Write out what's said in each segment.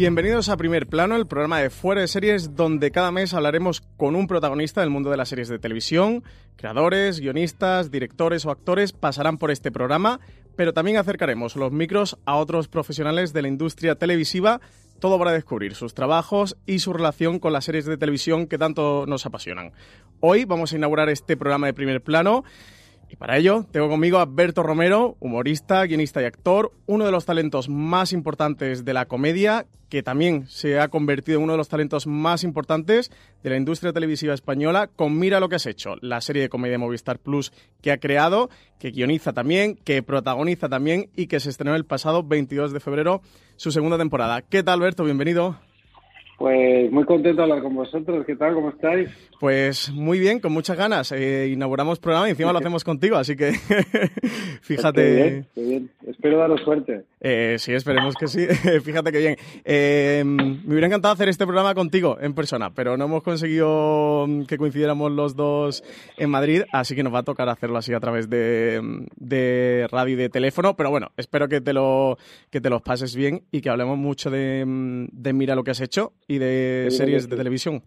Bienvenidos a Primer Plano, el programa de Fuera de Series, donde cada mes hablaremos con un protagonista del mundo de las series de televisión. Creadores, guionistas, directores o actores pasarán por este programa, pero también acercaremos los micros a otros profesionales de la industria televisiva, todo para descubrir sus trabajos y su relación con las series de televisión que tanto nos apasionan. Hoy vamos a inaugurar este programa de Primer Plano. Y para ello tengo conmigo a Berto Romero, humorista, guionista y actor, uno de los talentos más importantes de la comedia, que también se ha convertido en uno de los talentos más importantes de la industria televisiva española, con Mira lo que has hecho, la serie de comedia Movistar Plus que ha creado, que guioniza también, que protagoniza también y que se estrenó el pasado 22 de febrero su segunda temporada. ¿Qué tal, Berto? Bienvenido. Pues muy contento de hablar con vosotros. ¿Qué tal? ¿Cómo estáis? Pues muy bien, con muchas ganas. Eh, inauguramos programa y encima lo hacemos contigo, así que fíjate. Qué bien, qué bien. Espero daros suerte. Eh, sí, esperemos que sí. fíjate que bien. Eh, me hubiera encantado hacer este programa contigo en persona, pero no hemos conseguido que coincidiéramos los dos en Madrid, así que nos va a tocar hacerlo así a través de, de radio y de teléfono. Pero bueno, espero que te lo que te los pases bien y que hablemos mucho de, de mira lo que has hecho y de Seguro series de televisión.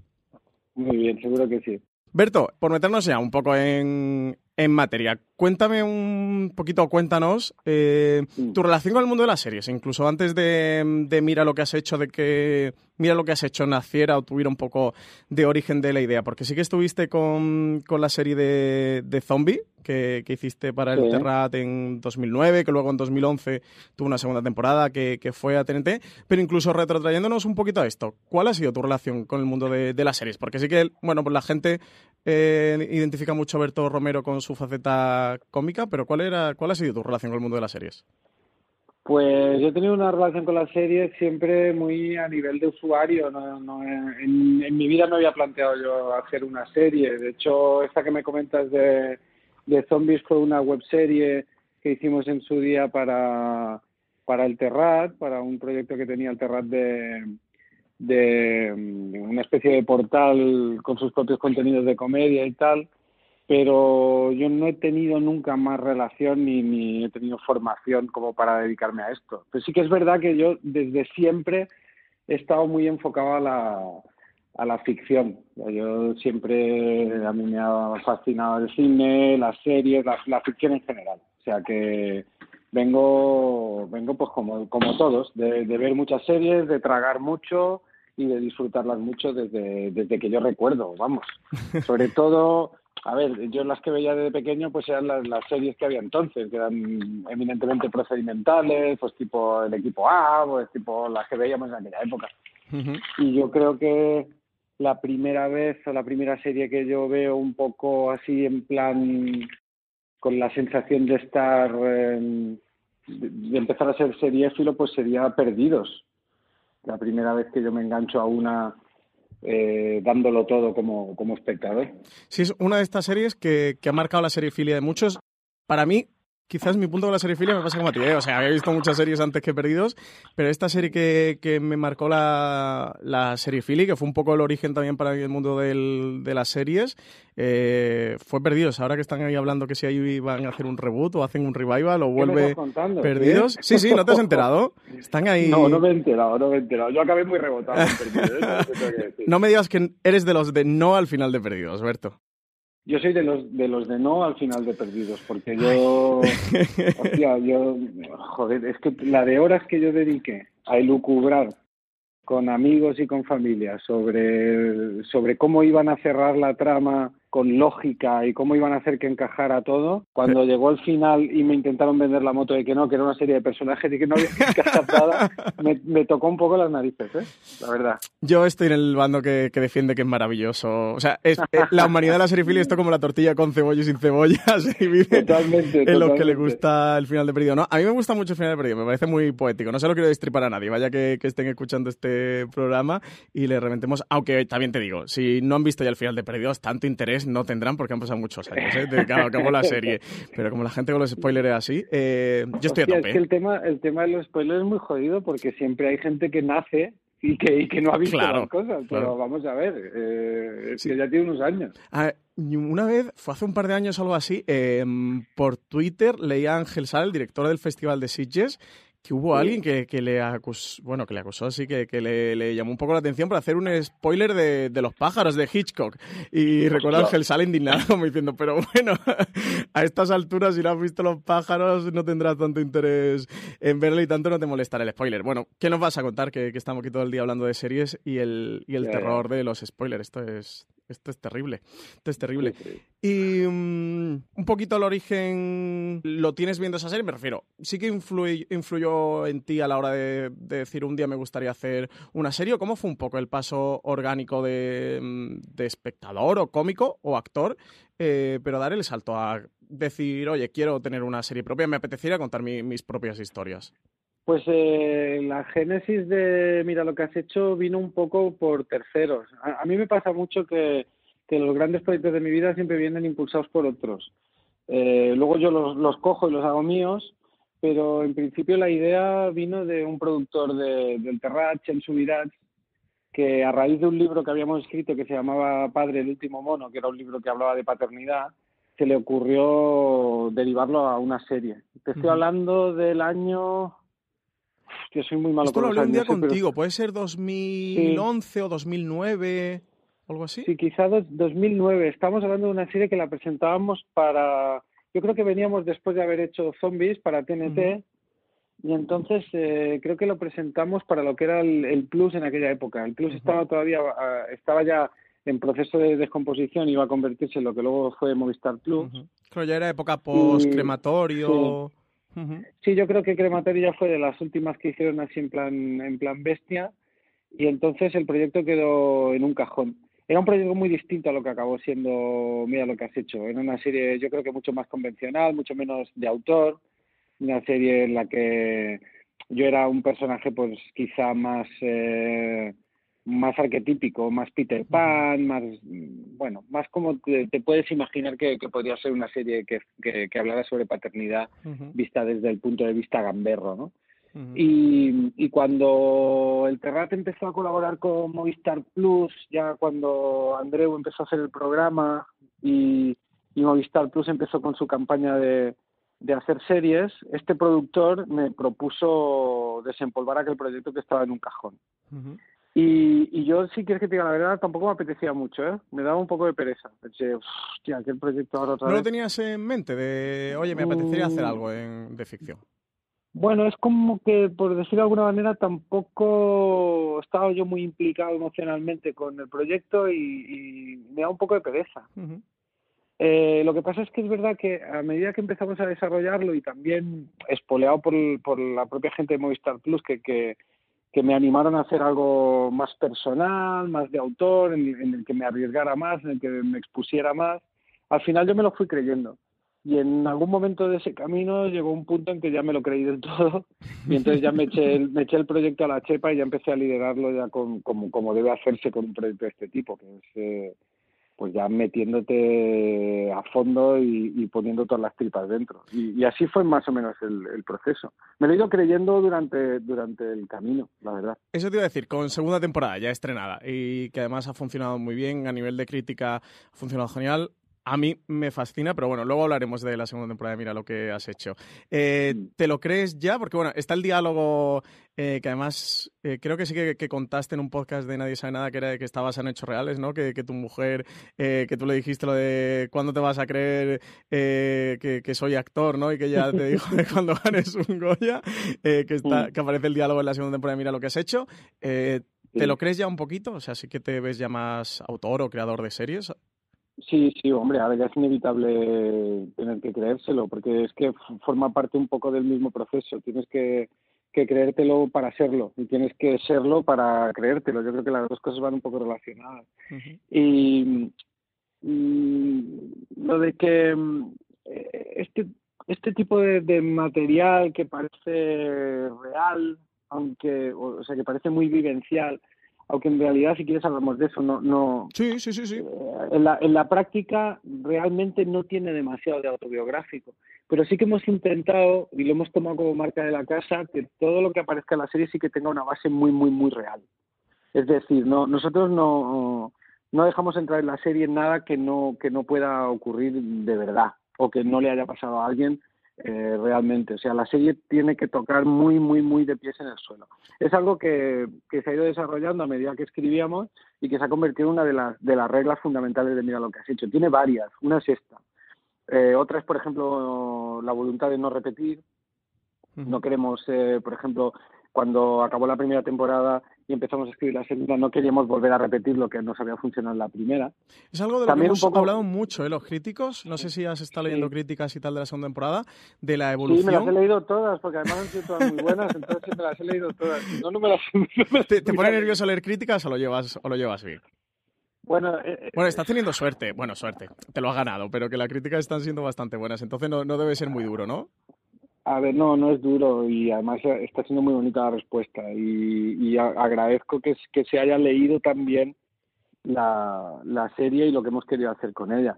Muy bien, seguro que sí. Berto, por meternos ya un poco en, en materia, cuéntame un poquito, cuéntanos eh, Mm. tu relación con el mundo de las series, incluso antes de, de Mira lo que has hecho, de que Mira lo que has hecho naciera o tuviera un poco de origen de la idea, porque sí que estuviste con, con la serie de, de Zombie que, que hiciste para el Sí. Terrat en 2009, que luego en 2011 tuvo una segunda temporada que, que fue a TNT, pero incluso retrotrayéndonos un poquito a esto, ¿cuál ha sido tu relación con el mundo de, de las series? Porque sí que, bueno, pues la gente eh, identifica mucho a Berto Romero con su faceta cómica, pero ¿cuál, era, ¿cuál ha sido tu relación con el mundo de las series? Pues yo he tenido una relación con las series siempre muy a nivel de usuario. No, no, en, mi vida no había planteado yo hacer una serie. De hecho, esta que me comentas de, de zombies fue una webserie que hicimos en su día para, para el Terrat, para un proyecto que tenía el Terrat de, de mm, una especie de portal con sus propios contenidos de comedia y tal pero yo no he tenido nunca más relación ni, ni he tenido formación como para dedicarme a esto. Pero sí que es verdad que yo desde siempre he estado muy enfocado a la, a la ficción. Yo siempre, a mí me ha fascinado el cine, las series, la, la ficción en general. O sea que vengo, vengo pues como, como todos, de, de ver muchas series, de tragar mucho y de disfrutarlas mucho desde, desde que yo recuerdo, vamos. Sobre todo, a ver, yo las que veía desde pequeño pues eran las, las series que había entonces, que eran eminentemente procedimentales, pues tipo el equipo A, pues tipo las que veíamos en aquella época. Y yo creo que la primera vez o la primera serie que yo veo un poco así en plan con la sensación de estar eh, de, de empezar a ser seriéfilo pues sería Perdidos. La primera vez que yo me engancho a una eh, dándolo todo como, como espectador. Sí, es una de estas series que, que ha marcado la seriefilia de muchos. Para mí, quizás mi punto con la seriefilia me pasa como a ti, ¿eh? o sea, había visto muchas series antes que Perdidos, pero esta serie que, que me marcó la, la seriefilia, que fue un poco el origen también para el mundo del, de las series, eh, fue Perdidos. Ahora que están ahí hablando que si ahí van a hacer un reboot o hacen un revival o ¿Qué me vuelve contando? Perdidos. Sí, sí, ¿no te has enterado? Están ahí... No, no me he enterado, no me he enterado. Yo acabé muy rebotado en Perdidos. ¿eh? No me digas que eres de los de no al final de Perdidos, Berto. Yo soy de los de los de no al final de perdidos, porque yo, hostia, yo, joder, es que la de horas que yo dediqué a elucubrar con amigos y con familia sobre, sobre cómo iban a cerrar la trama con lógica y cómo iban a hacer que encajara todo. Cuando llegó el final y me intentaron vender la moto de que no, que era una serie de personajes y que no había que encajar nada, me, me, tocó un poco las narices, ¿eh? la verdad. Yo estoy en el bando que, que defiende que es maravilloso. O sea, es, es la humanidad de la serie Philly esto como la tortilla con cebolla y sin cebollas y vive totalmente, en lo que le gusta el final de Perdido. No, a mí me gusta mucho el final de Perdido, me parece muy poético. No se lo quiero destripar a nadie, vaya que, que estén escuchando este programa y le reventemos. Aunque también te digo, si no han visto ya el final de Perdidos, tanto interés no tendrán porque han pasado muchos años ¿eh? acabó la serie. Pero como la gente con los spoilers es así, eh, yo estoy a tope. Es que el tema, el tema de los spoilers es muy jodido porque siempre hay gente que nace y que, y que no ha visto Claro, las cosas. Pero claro. vamos a ver, eh, es que ya tiene unos años. Ah, una vez, fue hace un par de años o algo así, eh, por Twitter leía a Ángel Sal, el director del Festival de Sitges, que hubo Sí. alguien que, que le acusó, bueno, que le acusó así, que, que le, le llamó un poco la atención por hacer un spoiler de, de los pájaros de Hitchcock. Y recuerdo a Ángel Sal indignado como diciendo, pero bueno, a estas alturas si no has visto los pájaros no tendrás tanto interés en verlo y tanto no te molestará el spoiler. Bueno, ¿qué nos vas a contar? Que, que estamos aquí todo el día hablando de series y el, y el terror de los spoilers. Esto es, esto es terrible. Esto es terrible. Sí, sí. Y mm, un poquito el origen, ¿lo tienes viendo esa serie? Me refiero, sí que influi- influyó en ti a la hora de, de decir un día me gustaría hacer una serie. ¿o ¿Cómo fue un poco el paso orgánico de, mm, espectador o cómico o actor? eh, pero dar el salto a decir, oye, quiero tener una serie propia, me apetecería contar mi- mis propias historias. Pues eh, la génesis de Mira lo que has hecho vino un poco por terceros. A, mí me pasa mucho que, los grandes proyectos de mi vida siempre vienen impulsados por otros. Eh, luego yo los cojo y los hago míos, pero en principio la idea vino de un productor de, del Terrat, en Subirats, que a raíz de un libro que habíamos escrito que se llamaba Padre el último mono, que era un libro que hablaba de paternidad, se le ocurrió derivarlo a una serie. Te estoy hablando del año yo soy muy malo Esto con lo hablé un día años, ¿eh? Pero- contigo, puede ser 2011 o 2009, algo así. Sí, quizá dos- 2009. Estamos hablando de una serie que la presentábamos para... Yo creo que veníamos después de haber hecho Zombies para TNT y entonces eh, creo que lo presentamos para lo que era el, el Plus en aquella época. El Plus estaba todavía, ah, estaba ya en proceso de descomposición y iba a convertirse en lo que luego fue Movistar Plus. Ujú. Claro, ya era época post-crematorio. Sí, yo creo que Crematorio ya fue de las últimas que hicieron así en plan, en plan bestia y entonces el proyecto quedó en un cajón. Era un proyecto muy distinto a lo que acabó siendo Mira lo que has hecho. Era una serie yo creo que mucho más convencional, mucho menos de autor, una serie en la que yo era un personaje pues quizá más eh, más arquetípico, más Peter Pan, más bueno, más como te, te puedes imaginar que, que podría ser una serie que, que, que hablara sobre paternidad vista desde el punto de vista gamberro, ¿no? Y, y cuando el Terrat empezó a colaborar con Movistar Plus, ya cuando Andreu empezó a hacer el programa y, y Movistar Plus empezó con su campaña de, de hacer series, este productor me propuso desempolvar aquel proyecto que estaba en un cajón. Y, y yo, si quieres que te diga la verdad, tampoco me apetecía mucho, ¿eh? Me daba un poco de pereza. Pensé, hostia, aquel proyecto ahora otra ¿No vez. lo tenías en mente de, oye, me apetecería hacer Mm. algo en- de ficción? Bueno, es como que, por decirlo de alguna manera, tampoco estaba yo muy implicado emocionalmente con el proyecto y, y me da un poco de pereza. Eh, lo que pasa es que es verdad que a medida que empezamos a desarrollarlo y también espoleado por, por la propia gente de Movistar Plus que, que, que me animaron a hacer algo más personal, más de autor, en, en el que me arriesgara más, en el que me expusiera más, al final yo me lo fui creyendo. Y en algún momento de ese camino llegó un punto en que ya me lo creí del todo y entonces ya me eché el, me eché el proyecto a la chepa y ya empecé a liderarlo ya con, como, como debe hacerse con un proyecto de este tipo, que es eh, pues ya metiéndote a fondo y, y poniendo todas las tripas dentro. Y, y así fue más o menos el, el proceso. Me lo he ido creyendo durante, durante el camino, la verdad. Eso te iba a decir, con segunda temporada ya estrenada y que además ha funcionado muy bien, a nivel de crítica ha funcionado genial. A mí me fascina, pero bueno, luego hablaremos de la segunda temporada. Mira lo que has hecho. Eh, Mm. ¿Te lo crees ya? Porque bueno, está el diálogo eh, que además eh, creo que sí que, que contaste en un podcast de Nadie sabe nada que era que estabas en hechos reales, ¿no? Que, que tu mujer, que tú le dijiste lo de cuándo te vas a creer eh, que, que soy actor, ¿no? Y que ella te dijo de cuando ganes un Goya, que, está, Mm. que aparece el diálogo en la segunda temporada. Mira lo que has hecho. ¿Te lo crees ya un poquito? O sea, sí que te ves ya más autor o creador de series. Sí, sí, hombre, ahora ya es inevitable tener que creérselo, porque es que forma parte un poco del mismo proceso. Tienes que, que creértelo para serlo y tienes que serlo para creértelo. Yo creo que las dos cosas van un poco relacionadas. Y lo de que mm, este, este tipo de, de material que parece real, aunque, o sea, que parece muy vivencial, aunque en realidad si quieres hablamos de eso, no, no sí, sí, sí, sí. Eh, en, la, en la práctica realmente no tiene demasiado de autobiográfico, pero sí que hemos intentado y lo hemos tomado como marca de la casa que todo lo que aparezca en la serie sí que tenga una base muy, muy, muy real. Es decir, no, nosotros no, no dejamos entrar en la serie nada que no, que no pueda ocurrir de verdad o que no le haya pasado a alguien eh, realmente. O sea, la serie tiene que tocar muy, muy, muy de pies en el suelo. Es algo que, que se ha ido desarrollando a medida que escribíamos y que se ha convertido en una de las, de las reglas fundamentales de Mira lo que has hecho. Tiene varias. Una es esta. Eh, otra es, por ejemplo, la voluntad de no repetir. No queremos, eh, por ejemplo, cuando acabó la primera temporada y empezamos a escribir la segunda, no queríamos volver a repetir lo que nos había funcionado en la primera. Es algo de lo que hemos hablado mucho, ¿eh? los críticos, no sé si has estado leyendo críticas y tal de la segunda temporada, de la evolución. Sí, me las he leído todas, porque además han sido todas muy buenas, entonces me las he leído todas. No, no me las... ¿Te, ¿Te, pone nervioso leer críticas o lo llevas, o lo llevas bien? Bueno, eh, eh, bueno, estás teniendo suerte. Bueno, suerte. Te lo has ganado, pero que las críticas están siendo bastante buenas. Entonces no, no debe ser muy duro, ¿no? A ver, no, no es duro y además está siendo muy bonita la respuesta y, y agradezco que, que se haya leído también la, la serie y lo que hemos querido hacer con ella.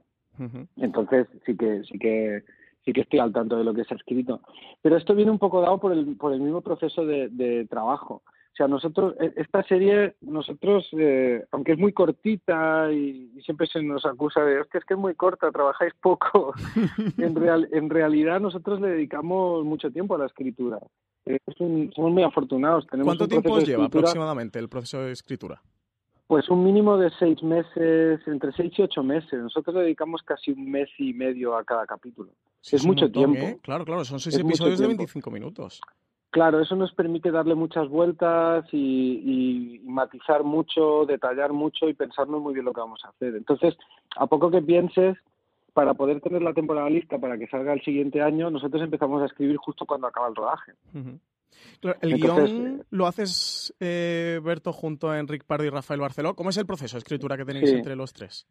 Entonces sí que sí que sí que estoy al tanto de lo que se ha escrito. Pero esto viene un poco dado por el, por el mismo proceso de, de trabajo. O sea, nosotros, e, esta serie, nosotros, eh, aunque es muy cortita y, y, siempre se nos acusa de, que es que es muy corta, trabajáis poco, en, real, en realidad nosotros le dedicamos mucho tiempo a la escritura. Es un, somos muy afortunados. Tenemos ¿Cuánto tiempo os lleva aproximadamente el proceso de escritura? Pues un mínimo de seis meses, entre seis y ocho meses. Nosotros le dedicamos casi un mes y medio a cada capítulo. Sí, es, es mucho montón, tiempo. ¿eh? Claro, claro, son seis es episodios de 25 minutos. Claro, eso nos permite darle muchas vueltas y, y, matizar mucho, detallar mucho y pensarnos muy bien lo que vamos a hacer. Entonces, a poco que pienses, para poder tener la temporada lista para que salga el siguiente año, nosotros empezamos a escribir justo cuando acaba el rodaje. Uh -huh. claro, el Entonces, guion lo haces, eh, Berto, junto a Enric Pardo y Rafael Barceló. ¿Cómo es el proceso de escritura que tenéis sí. entre los tres?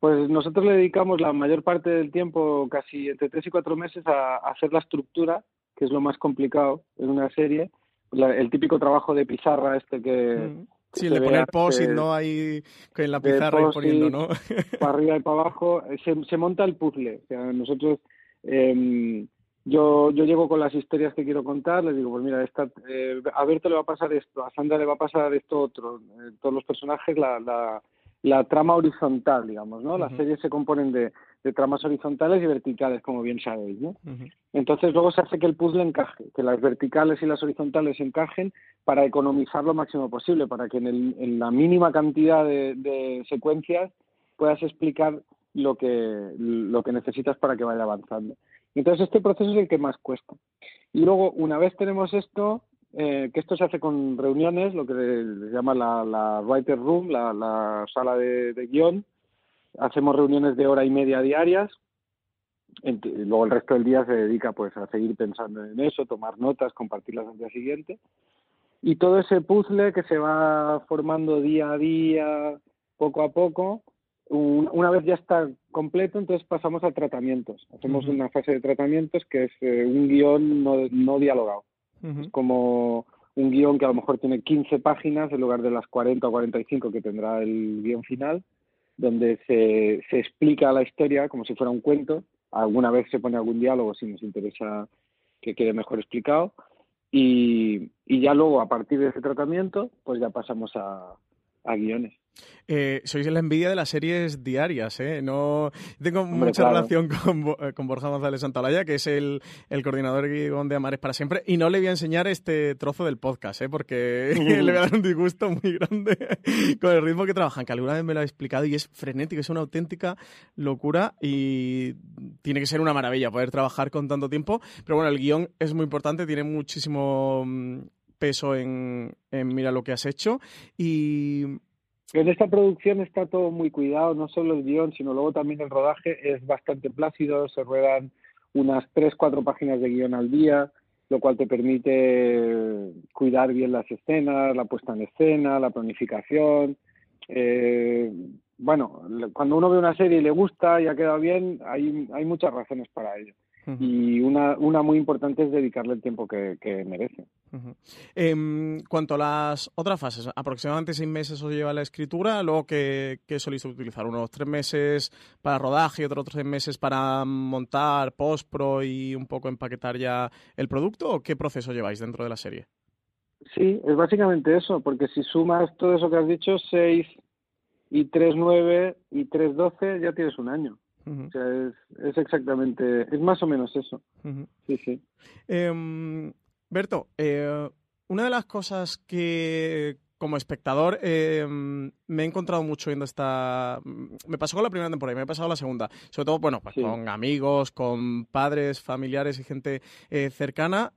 Pues nosotros le dedicamos la mayor parte del tiempo, casi entre tres y cuatro meses, a, a hacer la estructura que es lo más complicado en una serie, la, el típico trabajo de pizarra este que... Mm. Sí, el de poner post-it, ¿no? Ahí en la pizarra y poniendo, ¿no? para arriba y para abajo. Se, se monta el puzzle. O sea, nosotros... Eh, yo, yo llego con las historias que quiero contar, les digo, pues mira, esta, eh, a Berto le va a pasar esto, a Sandra le va a pasar esto otro. Eh, todos los personajes, la, la, la trama horizontal, digamos, ¿no? Uh -huh. Las series se componen de, de, tramas horizontales y verticales, como bien sabéis, ¿no? Uh -huh. Entonces luego se hace que el puzzle encaje, que las verticales y las horizontales encajen para economizar lo máximo posible, para que en, el, en la mínima cantidad de, de, secuencias puedas explicar lo que, lo que necesitas para que vaya avanzando. Entonces este proceso es el que más cuesta. Y luego, una vez tenemos esto, eh, que esto se hace con reuniones, lo que se llama la, la writer room, la, la sala de, de, guion. Hacemos reuniones de hora y media diarias. Luego el resto del día se dedica pues a seguir pensando en eso, tomar notas, compartirlas al día siguiente. Y todo ese puzzle que se va formando día a día, poco a poco, un, una vez ya está completo, entonces pasamos a tratamientos. Hacemos uh -huh. una fase de tratamientos que es eh, un guion no, no dialogado. Uh -huh. Es como un guion que a lo mejor tiene 15 páginas en lugar de las 40 o 45 que tendrá el guion final, donde se, se explica la historia como si fuera un cuento. Alguna vez se pone algún diálogo si nos interesa que quede mejor explicado. Y, y ya luego, a partir de ese tratamiento, pues ya pasamos a, a guiones. Eh, sois la envidia de las series diarias, ¿eh? No tengo Hombre, mucha claro. relación con, con, Borja González Santalaya, que es el, el coordinador de Amares para siempre, y no le voy a enseñar este trozo del podcast, ¿eh? Porque le voy a dar un disgusto muy grande con el ritmo que trabajan, que alguna vez me lo ha explicado y es frenético, es una auténtica locura y tiene que ser una maravilla poder trabajar con tanto tiempo, pero bueno, el guion es muy importante, tiene muchísimo mm, peso en, en mira lo que has hecho y en esta producción está todo muy cuidado, no solo el guion, sino luego también el rodaje es bastante plácido, se ruedan unas tres, cuatro páginas de guion al día, lo cual te permite cuidar bien las escenas, la puesta en escena, la planificación. Eh, bueno, cuando uno ve una serie y le gusta y ha quedado bien, hay, hay muchas razones para ello. Y una, una muy importante es dedicarle el tiempo que, que merece. En cuanto a las otras fases, aproximadamente seis meses os lleva la escritura, luego que, que soléis utilizar unos tres meses para rodaje y otros tres meses para montar post-pro y un poco empaquetar ya el producto, ¿o qué proceso lleváis dentro de la serie? Sí, es básicamente eso, porque si sumas todo eso que has dicho, seis y tres nueve y tres doce, ya tienes un año. O sea, es, es, exactamente, es más o menos eso. Sí, sí. Eh, Berto, eh, una de las cosas que como espectador eh, me he encontrado mucho viendo esta... Me pasó con la primera temporada y me ha pasado la segunda. Sobre todo, bueno, pues sí. con amigos, con padres, familiares y gente eh, cercana.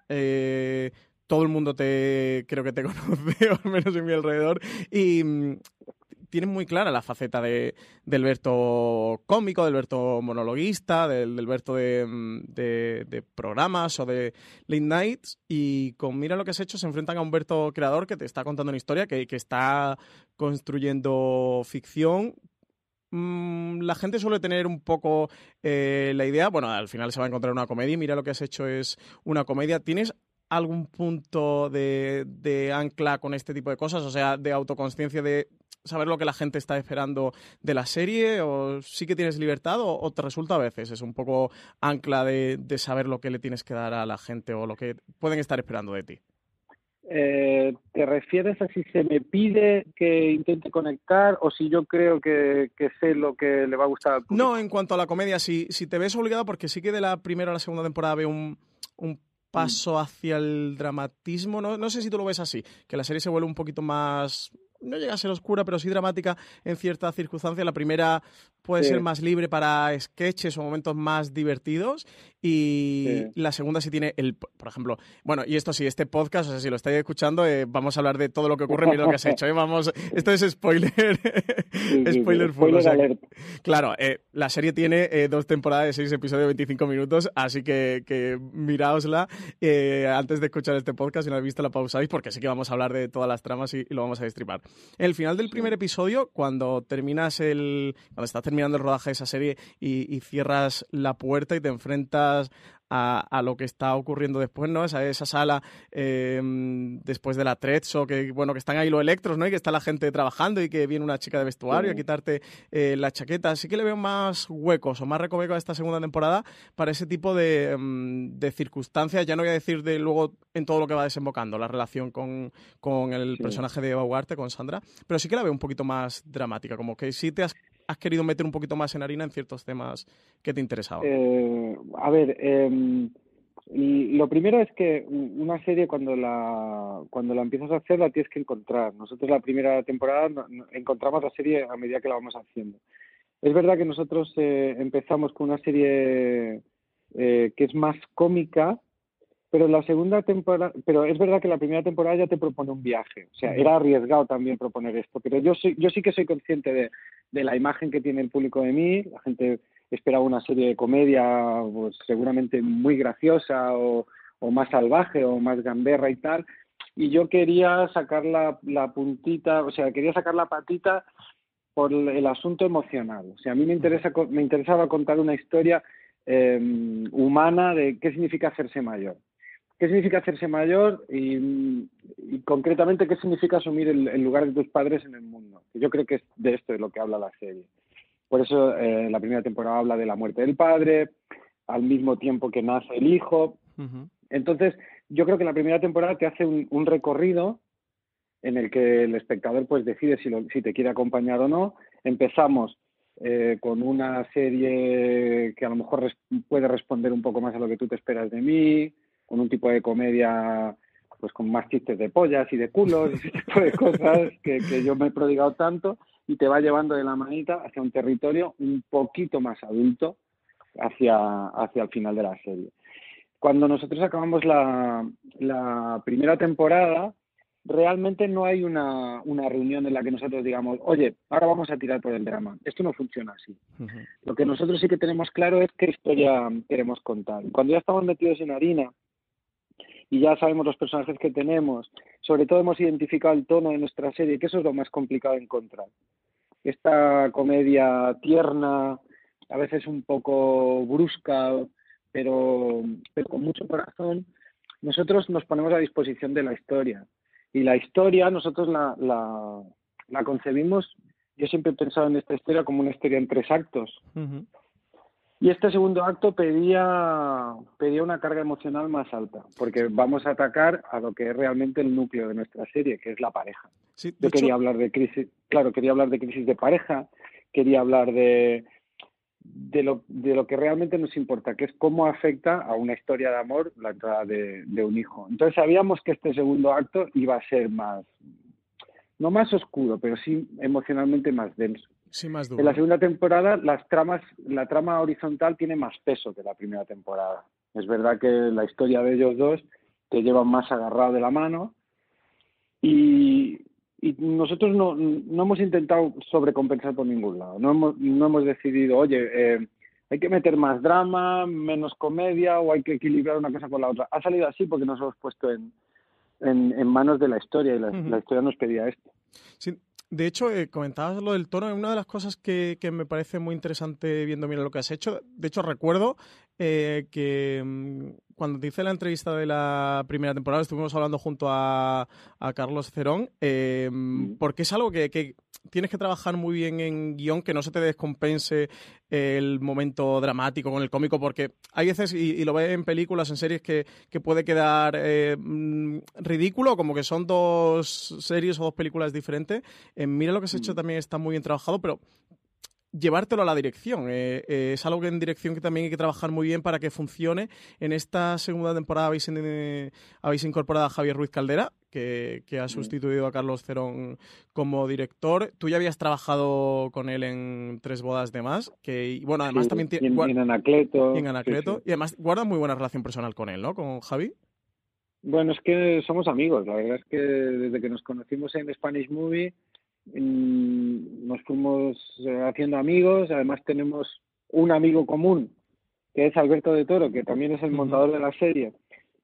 todo el mundo te creo que te conoce, o al menos en mi alrededor. Y tienen muy clara la faceta de, del Berto cómico, del Berto monologuista, del, del Berto de, de, programas o de late nights. Y con Mira lo que has hecho se enfrentan a un Berto creador que te está contando una historia, que, que está construyendo ficción. Mm, la gente suele tener un poco eh, la idea, bueno, al final se va a encontrar una comedia y Mira lo que has hecho es una comedia. ¿Tienes algún punto de, de, ancla con este tipo de cosas? O sea, de autoconsciencia de saber lo que la gente está esperando de la serie? ¿O sí que tienes libertad o, o te resulta a veces? Es un poco ancla de, de, saber lo que le tienes que dar a la gente o lo que pueden estar esperando de ti. Eh, ¿Te refieres a si se me pide que intente conectar o si yo creo que, que sé lo que le va a gustar al público? No, en cuanto a la comedia, si, si te ves obligado, porque sí que de la primera a la segunda temporada veo un, un paso hacia el dramatismo. No, no sé si tú lo ves así, que la serie se vuelve un poquito más no llega a ser oscura, pero sí dramática en ciertas circunstancias. La primera puede sí. ser más libre para sketches o momentos más divertidos y sí. la segunda sí tiene el, por ejemplo, bueno, y esto sí, este podcast, o sea, si lo estáis escuchando, eh, vamos a hablar de todo lo que ocurre, mira lo que has hecho, ¿eh? vamos, esto es spoiler, sí, spoiler full, o sea, claro, eh, la serie tiene eh, dos temporadas de seis episodios de 25 minutos, así que, que miraosla eh, antes de escuchar este podcast, si no habéis visto la pausáis, porque sí que vamos a hablar de todas las tramas y, y lo vamos a destripar. El final del primer episodio, cuando terminas el, cuando estás terminando el rodaje de esa serie y, y cierras la puerta y te enfrentas a, a, lo que está ocurriendo después, ¿no? Esa, esa sala eh, después de la Trezzo, que bueno, que están ahí los electros, ¿no? Y que está la gente trabajando y que viene una chica de vestuario sí. a quitarte eh, la chaqueta. Así que le veo más huecos o más recovecos a esta segunda temporada para ese tipo de, um, de, circunstancias. Ya no voy a decir de luego en todo lo que va desembocando, la relación con, con el sí. personaje de Eva Ugarte, con Sandra, pero sí que la veo un poquito más dramática, como que sí te has has querido meter un poquito más en harina en ciertos temas que te interesaban? Eh, a ver, eh, lo primero es que una serie cuando la cuando la empiezas a hacer la tienes que encontrar. Nosotros la primera temporada encontramos la serie a medida que la vamos haciendo. Es verdad que nosotros eh, empezamos con una serie eh, que es más cómica, pero la segunda temporada, pero es verdad que la primera temporada ya te propone un viaje, o sea, era arriesgado también proponer esto, pero yo soy, yo sí que soy consciente de, de la imagen que tiene el público de mí, la gente esperaba una serie de comedia pues, seguramente muy graciosa o, o más salvaje o más gamberra y tal, y yo quería sacar la, la puntita, o sea, quería sacar la patita por el asunto emocional, o sea, a mí me interesa, me interesaba contar una historia eh, humana de qué significa hacerse mayor qué significa hacerse mayor y, y concretamente qué significa asumir el, el, lugar de tus padres en el mundo. Yo creo que es de esto de lo que habla la serie. Por eso eh, la primera temporada habla de la muerte del padre, al mismo tiempo que nace el hijo. Uh -huh. Entonces, yo creo que la primera temporada te hace un, un, recorrido en el que el espectador pues decide si, lo, si te quiere acompañar o no. Empezamos eh, con una serie que a lo mejor res puede responder un poco más a lo que tú te esperas de mí, con un tipo de comedia pues con más chistes de pollas y de culos, ese tipo de cosas que, que, yo me he prodigado tanto y te va llevando de la manita hacia un territorio un poquito más adulto hacia, hacia el final de la serie. Cuando nosotros acabamos la, la primera temporada, realmente no hay una, una reunión en la que nosotros digamos, oye, ahora vamos a tirar por el drama. Esto no funciona así. Lo que nosotros sí que tenemos claro es qué historia queremos contar. Cuando ya estamos metidos en harina y ya sabemos los personajes que tenemos, sobre todo hemos identificado el tono de nuestra serie, que eso es lo más complicado de encontrar. Esta comedia tierna, a veces un poco brusca, pero, pero con mucho corazón, nosotros nos ponemos a disposición de la historia. Y la historia nosotros la, la, concebimos, yo siempre he pensado en esta historia como una historia en tres actos. Y este segundo acto pedía, pedía una carga emocional más alta, porque vamos a atacar a lo que es realmente el núcleo de nuestra serie, que es la pareja. Sí, Yo hecho- quería hablar de crisis, claro, quería hablar de crisis de pareja, quería hablar de, de, lo, de lo que realmente nos importa, que es cómo afecta a una historia de amor la entrada de, de un hijo. Entonces sabíamos que este segundo acto iba a ser más, no más oscuro, pero sí emocionalmente más denso. Sí, más En duro. la segunda temporada las tramas, la trama horizontal tiene más peso que la primera temporada. Es verdad que la historia de ellos dos te lleva más agarrado de la mano y, y nosotros no, no hemos intentado sobrecompensar por ningún lado. No hemos, no hemos decidido, oye, eh, hay que meter más drama, menos comedia o hay que equilibrar una cosa con la otra. Ha salido así porque nos hemos puesto en, en, en manos de la historia y la, Ujú. la historia nos pedía esto. Sí, de hecho, eh, comentabas lo del tono. Una de las cosas que, que me parece muy interesante viendo mira lo que has hecho. De hecho, recuerdo eh, que mm, cuando te hice la entrevista de la primera temporada estuvimos hablando junto a, a Carlos Cerón, eh, Mm. porque es algo que, que tienes que trabajar muy bien en guion, que no se te descompense el momento dramático con el cómico, porque hay veces, y, y lo ves en películas, en series, que, que puede quedar eh, mm, ridículo, como que son dos series o dos películas diferentes. En Mira lo que has hecho Mm. también está muy bien trabajado, pero llevártelo a la dirección. eh, eh, es algo que en dirección que también hay que trabajar muy bien para que funcione. En esta segunda temporada habéis, eh, habéis incorporado a Javier Ruiz Caldera, que, que ha sustituido a Carlos Cerón como director. Tú ya habías trabajado con él en Tres Bodas de Más, que, y bueno, además Sí, también tiene... en, y en Anacleto. y en Anacleto. sí. Y además guarda muy buena relación personal con él, ¿no? Con Javi. Bueno, es que somos amigos. La verdad es que desde que nos conocimos en Spanish Movie mm, nos fuimos eh, haciendo amigos. Además tenemos un amigo común que es Alberto de Toro, que también es el montador de la serie,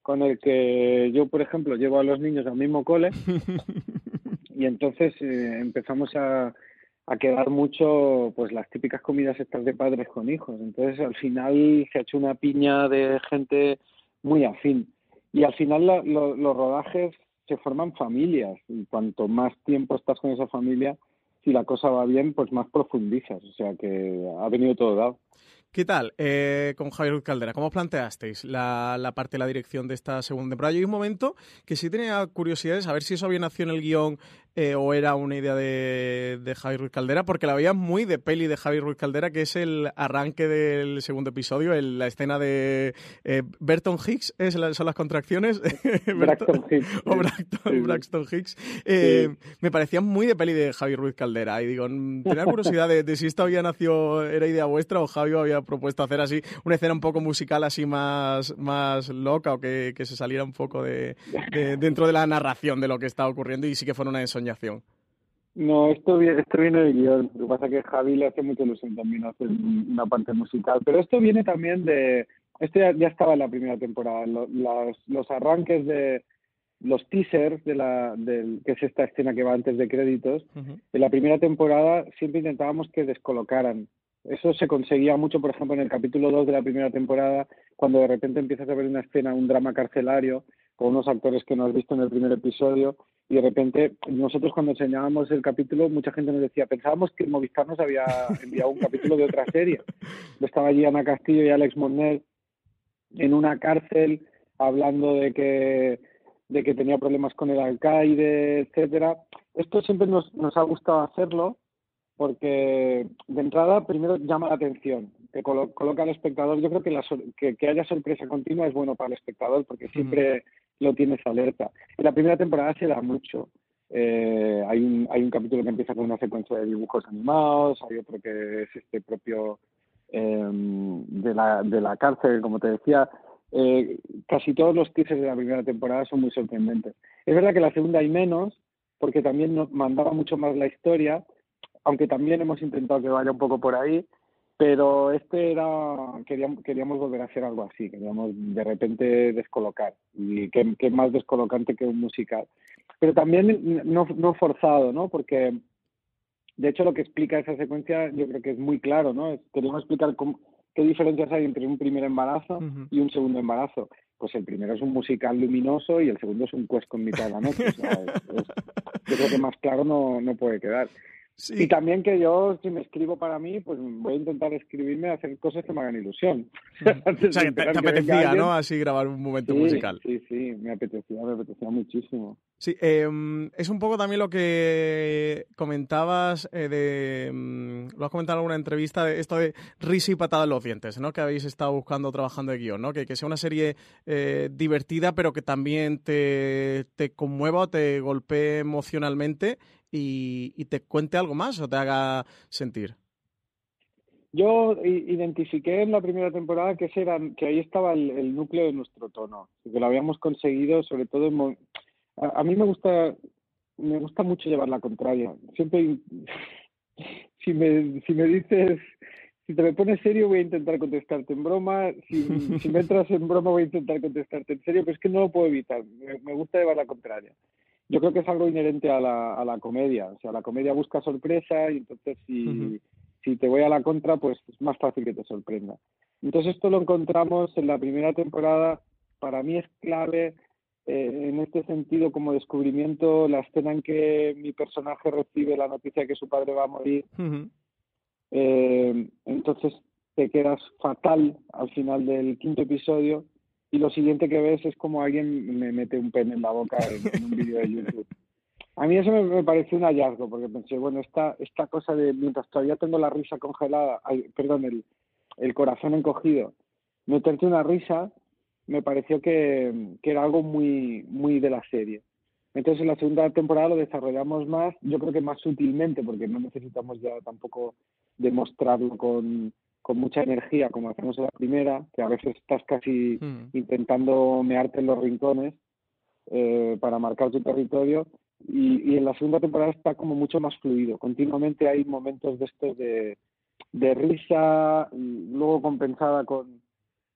con el que yo, por ejemplo, llevo a los niños al mismo cole y entonces eh, empezamos a, a quedar mucho pues las típicas comidas estas de padres con hijos. Entonces al final se ha hecho una piña de gente muy afín. Y al final la- lo- los rodajes se forman familias y cuanto más tiempo estás con esa familia, si la cosa va bien, pues más profundizas. O sea que ha venido todo dado. ¿Qué tal eh, con Javier Caldera? ¿Cómo planteasteis la, la parte de la dirección de esta segunda temporada? Yo hay un momento que sí tenía curiosidad de saber si eso había nacido en el guion eh, o era una idea de, de Javier Ruiz Caldera, porque la veía muy de peli de Javier Ruiz Caldera, que es el arranque del segundo episodio, el- la escena de eh, Burton Hicks, ¿es la- son las contracciones. Braxton Hicks. o Braxton, Sí, sí. Braxton Hicks. Eh, Me parecía muy de peli de Javier Ruiz Caldera. Y digo, mm, tenía curiosidad de, de si esto había nacido, era idea vuestra o Javi había propuesto hacer así una escena un poco musical, así más, más loca o que, que se saliera un poco de, de- dentro de la narración de lo que estaba ocurriendo y sí que fuera una ensoñación. No, esto viene, esto viene del guion. Lo que pasa es que Javi le hace mucha ilusión también hacer una parte musical. Pero esto viene también de... Esto ya, ya estaba en la primera temporada. Los arranques de los teasers, de la, del, que es esta escena que va antes de créditos, Ujú. en la primera temporada siempre intentábamos que descolocaran. Eso se conseguía mucho, por ejemplo, en el capítulo 2 de la primera temporada, cuando de repente empiezas a ver una escena, un drama carcelario, con unos actores que no has visto en el primer episodio, y de repente nosotros cuando enseñábamos el capítulo, mucha gente nos decía, pensábamos que Movistar nos había enviado un capítulo de otra serie. Estaba allí Ana Castillo y Alex Monner en una cárcel hablando de que de que tenía problemas con el alcaide, etcétera. Esto siempre nos, nos ha gustado hacerlo porque de entrada primero llama la atención, que colo- coloca al espectador. Yo creo que, la que, que haya sorpresa continua es bueno para el espectador porque siempre lo tienes alerta. En la primera temporada se da mucho. Eh, hay, un, hay un capítulo que empieza con una secuencia de dibujos animados, hay otro que es este propio eh, de, la, de la cárcel, como te decía. eh, casi todos los teasers de la primera temporada son muy sorprendentes. Es verdad que la segunda hay menos, porque también nos mandaba mucho más la historia, aunque también hemos intentado que vaya un poco por ahí, pero este era, queríamos, queríamos volver a hacer algo así, queríamos de repente descolocar, y qué, qué más descolocante que un musical. Pero también no, no forzado, ¿no? Porque de hecho lo que explica esa secuencia yo creo que es muy claro, ¿no? Queríamos explicar cómo, qué diferencias hay entre un primer embarazo y un segundo embarazo. Pues el primero es un musical luminoso y el segundo es un cuesco en mitad de la noche. yo creo que más claro no, no puede quedar. Y también que yo, si me escribo para mí, pues voy a intentar escribirme a hacer cosas que me hagan ilusión. o sea, que te, apetecía, ¿no? Así grabar un momento musical. Sí, sí, me apetecía, me apetecía muchísimo. Sí, em, es un poco también lo que comentabas eh, de... Mm, lo has comentado en alguna entrevista, de esto de risa y patada en los dientes, ¿no? Que habéis estado buscando, trabajando de guion, ¿no? Que, que sea una serie eh, divertida, pero que también te, te conmueva o te golpee emocionalmente y, te cuente algo más o te haga sentir? Yo identifiqué en la primera temporada que, ese que ahí estaba el, núcleo de nuestro tono, que lo habíamos conseguido, sobre todo en, a, mí me gusta me gusta mucho llevar la contraria. Siempre si me si me dices si te me pones serio voy a intentar contestarte en broma, si, si me entras en broma voy a intentar contestarte en serio, pero es que no lo puedo evitar. me gusta llevar la contraria yo creo que es algo inherente a la, a la comedia. O sea, la comedia busca sorpresa y entonces si, si te voy a la contra, pues es más fácil que te sorprenda. Entonces esto lo encontramos en la primera temporada. Para mí es clave eh, en este sentido como descubrimiento la escena en que mi personaje recibe la noticia de que su padre va a morir. eh, entonces te quedas fatal al final del quinto episodio y lo siguiente que ves es como alguien me mete un pen en la boca en, un vídeo de YouTube. A mí eso me, pareció un hallazgo, porque pensé, bueno, esta, esta cosa de mientras todavía tengo la risa congelada, perdón, el, el corazón encogido, meterte una risa me pareció que, que, era algo muy, muy de la serie. Entonces en la segunda temporada lo desarrollamos más, yo creo que más sutilmente, porque no necesitamos ya tampoco demostrarlo con, con mucha energía, como hacemos en la primera, que a veces estás casi hmm. intentando mearte en los rincones eh, para marcar tu territorio. Y, en la segunda temporada está como mucho más fluido. Continuamente hay momentos de estos de, de risa, luego compensada con,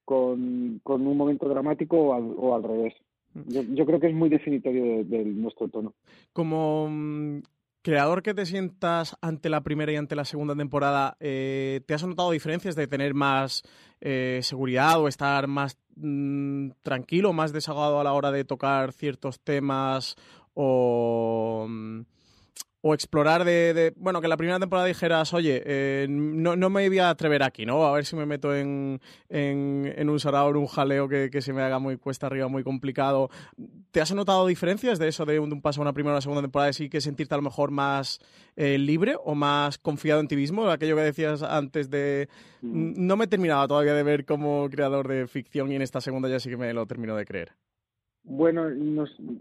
con, con, un momento dramático o al, revés. Hmm. Yo, creo que es muy definitorio de, nuestro tono. Como mm, creador que te sientas ante la primera y ante la segunda temporada, eh, ¿te has notado diferencias de tener más eh, seguridad o estar más mm, tranquilo, más desahogado a la hora de tocar ciertos temas o... Mm, o explorar de, bueno, que la primera temporada dijeras, oye, eh, no, no, me voy a atrever aquí, ¿no? A ver si me meto en, en, un sarao, en un jaleo que, que, se me haga muy cuesta arriba, muy complicado. ¿Te has notado diferencias de eso de un, paso a una primera o una segunda temporada? ¿Sí que sentirte a lo mejor más eh, libre o más confiado en ti mismo? Aquello que decías antes de... Mm. No me he terminado todavía de ver como creador de ficción y en esta segunda ya sí que me lo termino de creer. Bueno,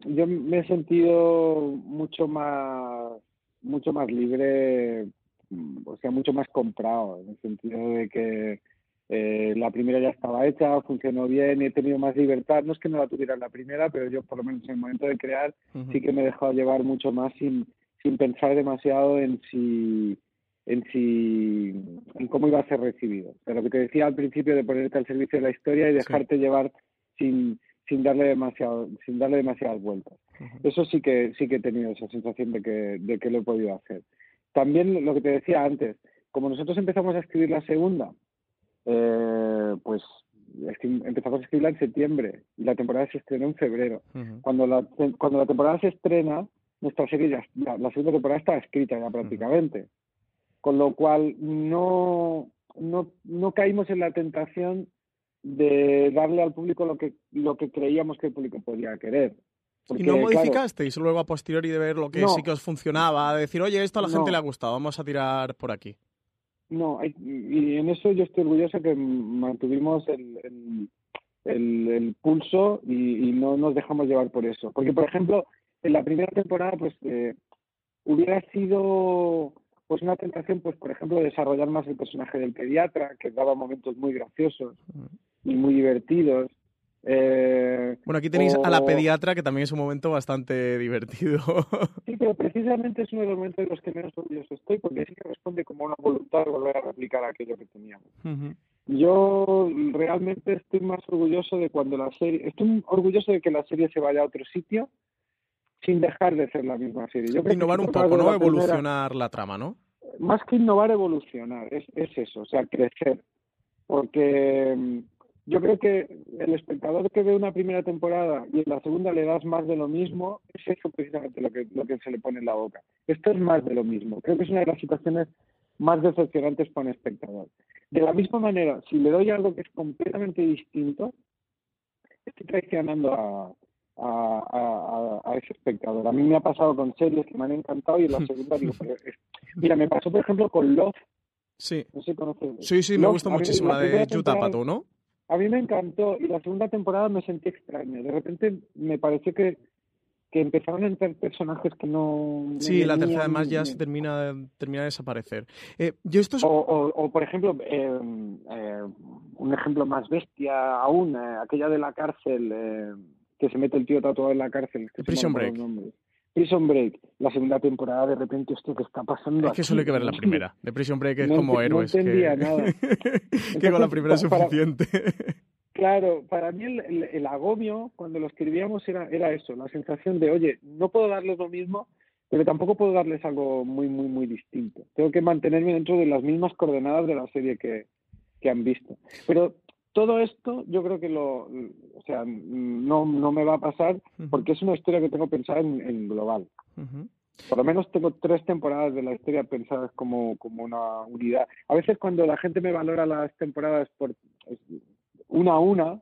yo me he sentido mucho más mucho más libre, o sea, mucho más comprado, en el sentido de que eh, la primera ya estaba hecha, funcionó bien y he tenido más libertad. No es que no la tuviera en la primera, pero yo por lo menos en el momento de crear sí que me he dejado llevar mucho más sin, sin pensar demasiado en si en si en cómo iba a ser recibido. Pero lo que te decía al principio de ponerte al servicio de la historia y dejarte llevar sin sin darle demasiado, sin darle demasiadas vueltas. Eso sí que sí que he tenido esa sensación de que, de que lo he podido hacer. También lo que te decía antes, como nosotros empezamos a escribir la segunda, eh, pues empezamos a escribirla en septiembre y la temporada se estrenó en febrero. Cuando la cuando la temporada se estrena, nuestra serie ya la, segunda temporada está escrita ya prácticamente. Con lo cual no, no, no caímos en la tentación de darle al público lo que, lo que creíamos que el público podía querer. ¿Y no modificasteis luego a posteriori de ver lo que sí que os funcionaba? De decir, oye, esto a la gente le ha gustado, vamos a tirar por aquí. No, y en eso yo estoy orgulloso que mantuvimos el, el, el, pulso y, no nos dejamos llevar por eso. Porque, por ejemplo, en la primera temporada, pues eh, hubiera sido pues una tentación, pues por ejemplo, desarrollar más el personaje del pediatra, que daba momentos muy graciosos y muy divertidos. Eh, Bueno, aquí tenéis a la pediatra, que también es un momento bastante divertido. Sí, pero precisamente es uno de los momentos de los que menos orgulloso estoy, porque sí que responde como una voluntad de volver a replicar aquello que teníamos. Yo realmente estoy más orgulloso de cuando la serie, estoy orgulloso de que la serie se vaya a otro sitio sin dejar de ser la misma serie. Yo Innovar un poco, ¿no? primera- Evolucionar la trama, ¿no? más que innovar, evolucionar, es, es eso, o sea, crecer. Porque yo creo que el espectador que ve una primera temporada y en la segunda le das más de lo mismo, es eso precisamente lo que, lo que se le pone en la boca. Esto es más de lo mismo. Creo que es una de las situaciones más decepcionantes para un espectador. De la misma manera, si le doy algo que es completamente distinto, estoy traicionando a, a, a- ese espectador. A mí me ha pasado con series que me han encantado y en la segunda digo, pero es- mira, me pasó por ejemplo con Love, Sí. no sé si conoces. Sí, sí, me gusta muchísimo la de Yuta Pato, ¿no? A mí me encantó y la segunda temporada me sentí extraña. De repente me pareció que, que empezaron a entrar personajes que no... Sí, la tercera además ya se termina, termina de desaparecer. Eh, yo esto es... O, o, o, por ejemplo, eh, eh, un ejemplo más bestia aún, eh, aquella de la cárcel, eh, que se mete el tío tatuado en la cárcel. que Prison Break. Prison Break, la segunda temporada, de repente, hostia, ¿qué está pasando Es que hay que ver la primera. De Prison Break es No como ent- no héroes. entendía que... nada. que con la Entonces, primera es pa- para- suficiente. Claro, para mí el, el- el agobio cuando lo escribíamos era, era eso, la sensación de, oye, no puedo darles lo mismo, pero tampoco puedo darles algo muy, muy, muy distinto. Tengo que mantenerme dentro de las mismas coordenadas de la serie que, que han visto. Pero todo esto yo creo que lo, o sea, no, no me va a pasar porque es una historia que tengo pensada en, en global. Por lo menos tengo tres temporadas de la historia pensadas como, como una unidad. A veces cuando la gente me valora las temporadas por una a una,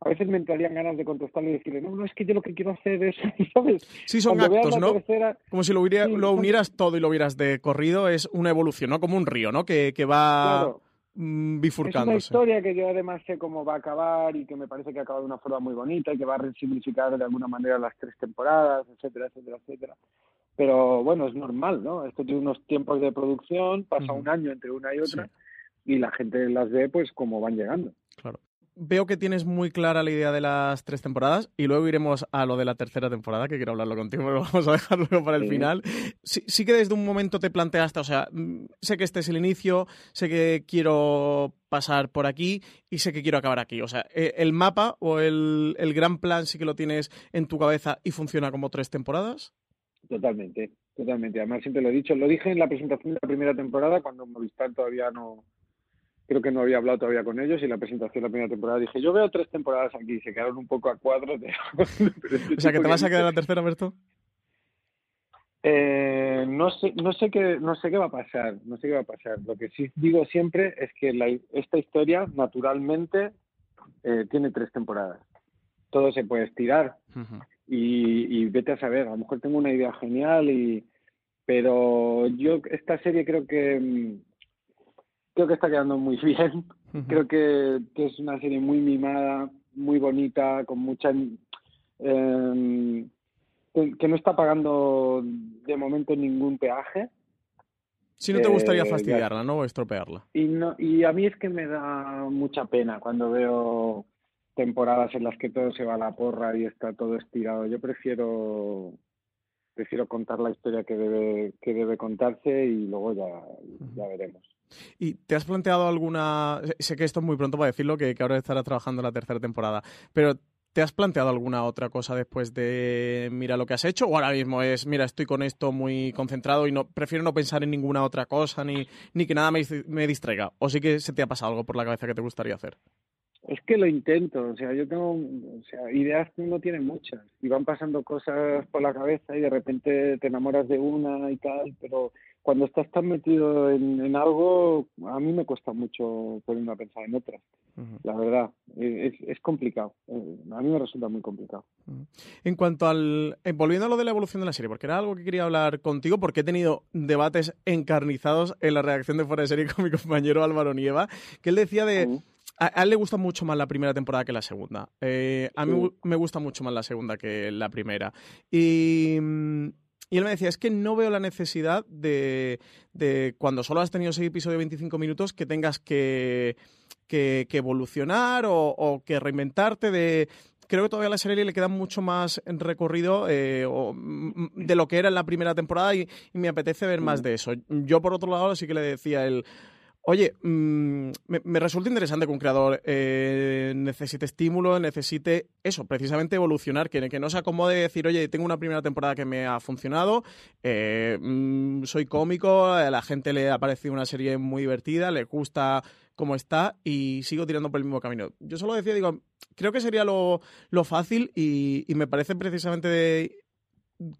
a veces me entrarían ganas de contestarle y decirle, no, no, es que yo lo que quiero hacer es, ¿sabes? Sí, son Cuando actos, ¿no? tercera, Como si lo, hubiera- Sí, lo unieras todo y lo hubieras de corrido, es una evolución, ¿no? Como un río, ¿no? Que, que va claro, mm, es una bifurcándose. historia que yo además sé cómo va a acabar y que me parece que acaba de una forma muy bonita y que va a resignificar de alguna manera las tres temporadas, etcétera, etcétera, etcétera. Pero bueno, es normal, ¿no? Esto tiene unos tiempos de producción, pasa un año entre una y otra y la gente las ve pues como van llegando. Claro. Veo que tienes muy clara la idea de las tres temporadas y luego iremos a lo de la tercera temporada, que quiero hablarlo contigo, pero vamos a dejarlo para el Sí. final. Sí, sí que desde un momento te planteaste, o sea, mm, sé que este es el inicio, sé que quiero pasar por aquí y sé que quiero acabar aquí. O sea, eh, el mapa o el, el gran plan sí que lo tienes en tu cabeza y funciona como tres temporadas. Totalmente, totalmente. Además, siempre lo he dicho. Lo dije en la presentación de la primera temporada, cuando Movistar todavía no. Creo que no había hablado todavía con ellos. Y la presentación de la primera temporada dije: Yo veo tres temporadas aquí. Se quedaron un poco a cuadros. De... O sea, que te vas a quedar en la tercera, Berto. Eh, no sé, no sé qué, no sé qué va a pasar, no sé qué va a pasar. Lo que sí digo siempre es que la- esta historia, naturalmente, eh, tiene tres temporadas. Todo se puede estirar y, y vete a saber. A lo mejor tengo una idea genial y, pero yo esta serie creo que mm, creo que está quedando muy bien. Creo que, que es una serie muy mimada, muy bonita, con mucha eh, que, no está pagando de momento ningún peaje. Si no te gustaría Eh, fastidiarla, ¿no? O estropearla. Y, no, y a mí es que me da mucha pena cuando veo temporadas en las que todo se va a la porra y está todo estirado. Yo prefiero prefiero contar la historia que debe que debe contarse y luego ya, ya veremos. ¿Y te has planteado alguna... Sé que esto es muy pronto para decirlo, que, ahora estarás trabajando en la tercera temporada, pero ¿te has planteado alguna otra cosa después de mira lo que has hecho? ¿O ahora mismo es, mira, estoy con esto muy concentrado y no prefiero no pensar en ninguna otra cosa ni, ni que nada me, me distraiga? ¿O sí que se te ha pasado algo por la cabeza que te gustaría hacer? Es que lo intento, o sea, yo tengo, o sea, ideas que uno tiene muchas y van pasando cosas por la cabeza y de repente te enamoras de una y tal, pero cuando estás tan metido en, en algo, a mí me cuesta mucho ponerme a pensar en otras, la verdad, es, es complicado, eh, a mí me resulta muy complicado. En cuanto al. eh, volviendo a lo de la evolución de la serie, porque era algo que quería hablar contigo, porque he tenido debates encarnizados en la redacción de Fuera de Serie con mi compañero Álvaro Nieva, que él decía de. A, a él le gusta mucho más la primera temporada que la segunda. Eh, a mí Sí. me gusta mucho más la segunda que la primera. Y, mm, y él me decía, es que no veo la necesidad de, de cuando solo has tenido seis episodios de 25 minutos, que tengas que que, que evolucionar o, o que reinventarte de, creo que todavía a la serie le queda mucho más recorrido eh, o, mm, de lo que era en la primera temporada y, y me apetece ver más de eso. Yo, por otro lado, sí que le decía el... Oye, mm, me, resulta interesante que un creador eh, necesite estímulo, necesite eso, precisamente evolucionar, que, no se acomode decir, oye, tengo una primera temporada que me ha funcionado, eh, mm, soy cómico, a la gente le ha parecido una serie muy divertida, le gusta cómo está y sigo tirando por el mismo camino. Yo solo decía, digo, creo que sería lo, lo fácil y, y me parece precisamente de-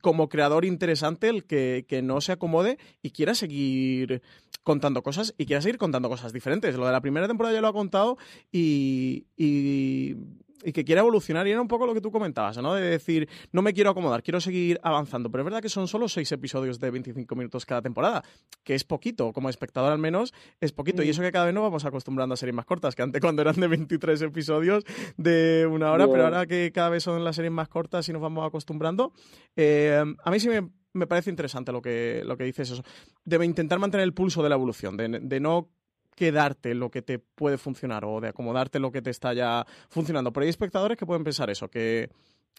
como creador interesante el que, que no se acomode y quiera seguir contando cosas y quiera seguir contando cosas diferentes. Lo de la primera temporada ya lo ha contado y, y, y que quiera evolucionar y era un poco lo que tú comentabas, ¿no? De decir, no me quiero acomodar, quiero seguir avanzando. Pero es verdad que son solo seis episodios de 25 minutos cada temporada, que es poquito, como espectador al menos es poquito. Y eso que cada vez nos vamos acostumbrando a series más cortas, que antes cuando eran de 23 episodios de una hora, Yeah. pero ahora que cada vez son las series más cortas y nos vamos acostumbrando, eh, a mí sí me, me parece interesante lo que, lo que dices eso. De intentar mantener el pulso de la evolución, de, de no quedarte lo que te puede funcionar o de acomodarte lo que te está ya funcionando. Pero hay espectadores que pueden pensar eso, que,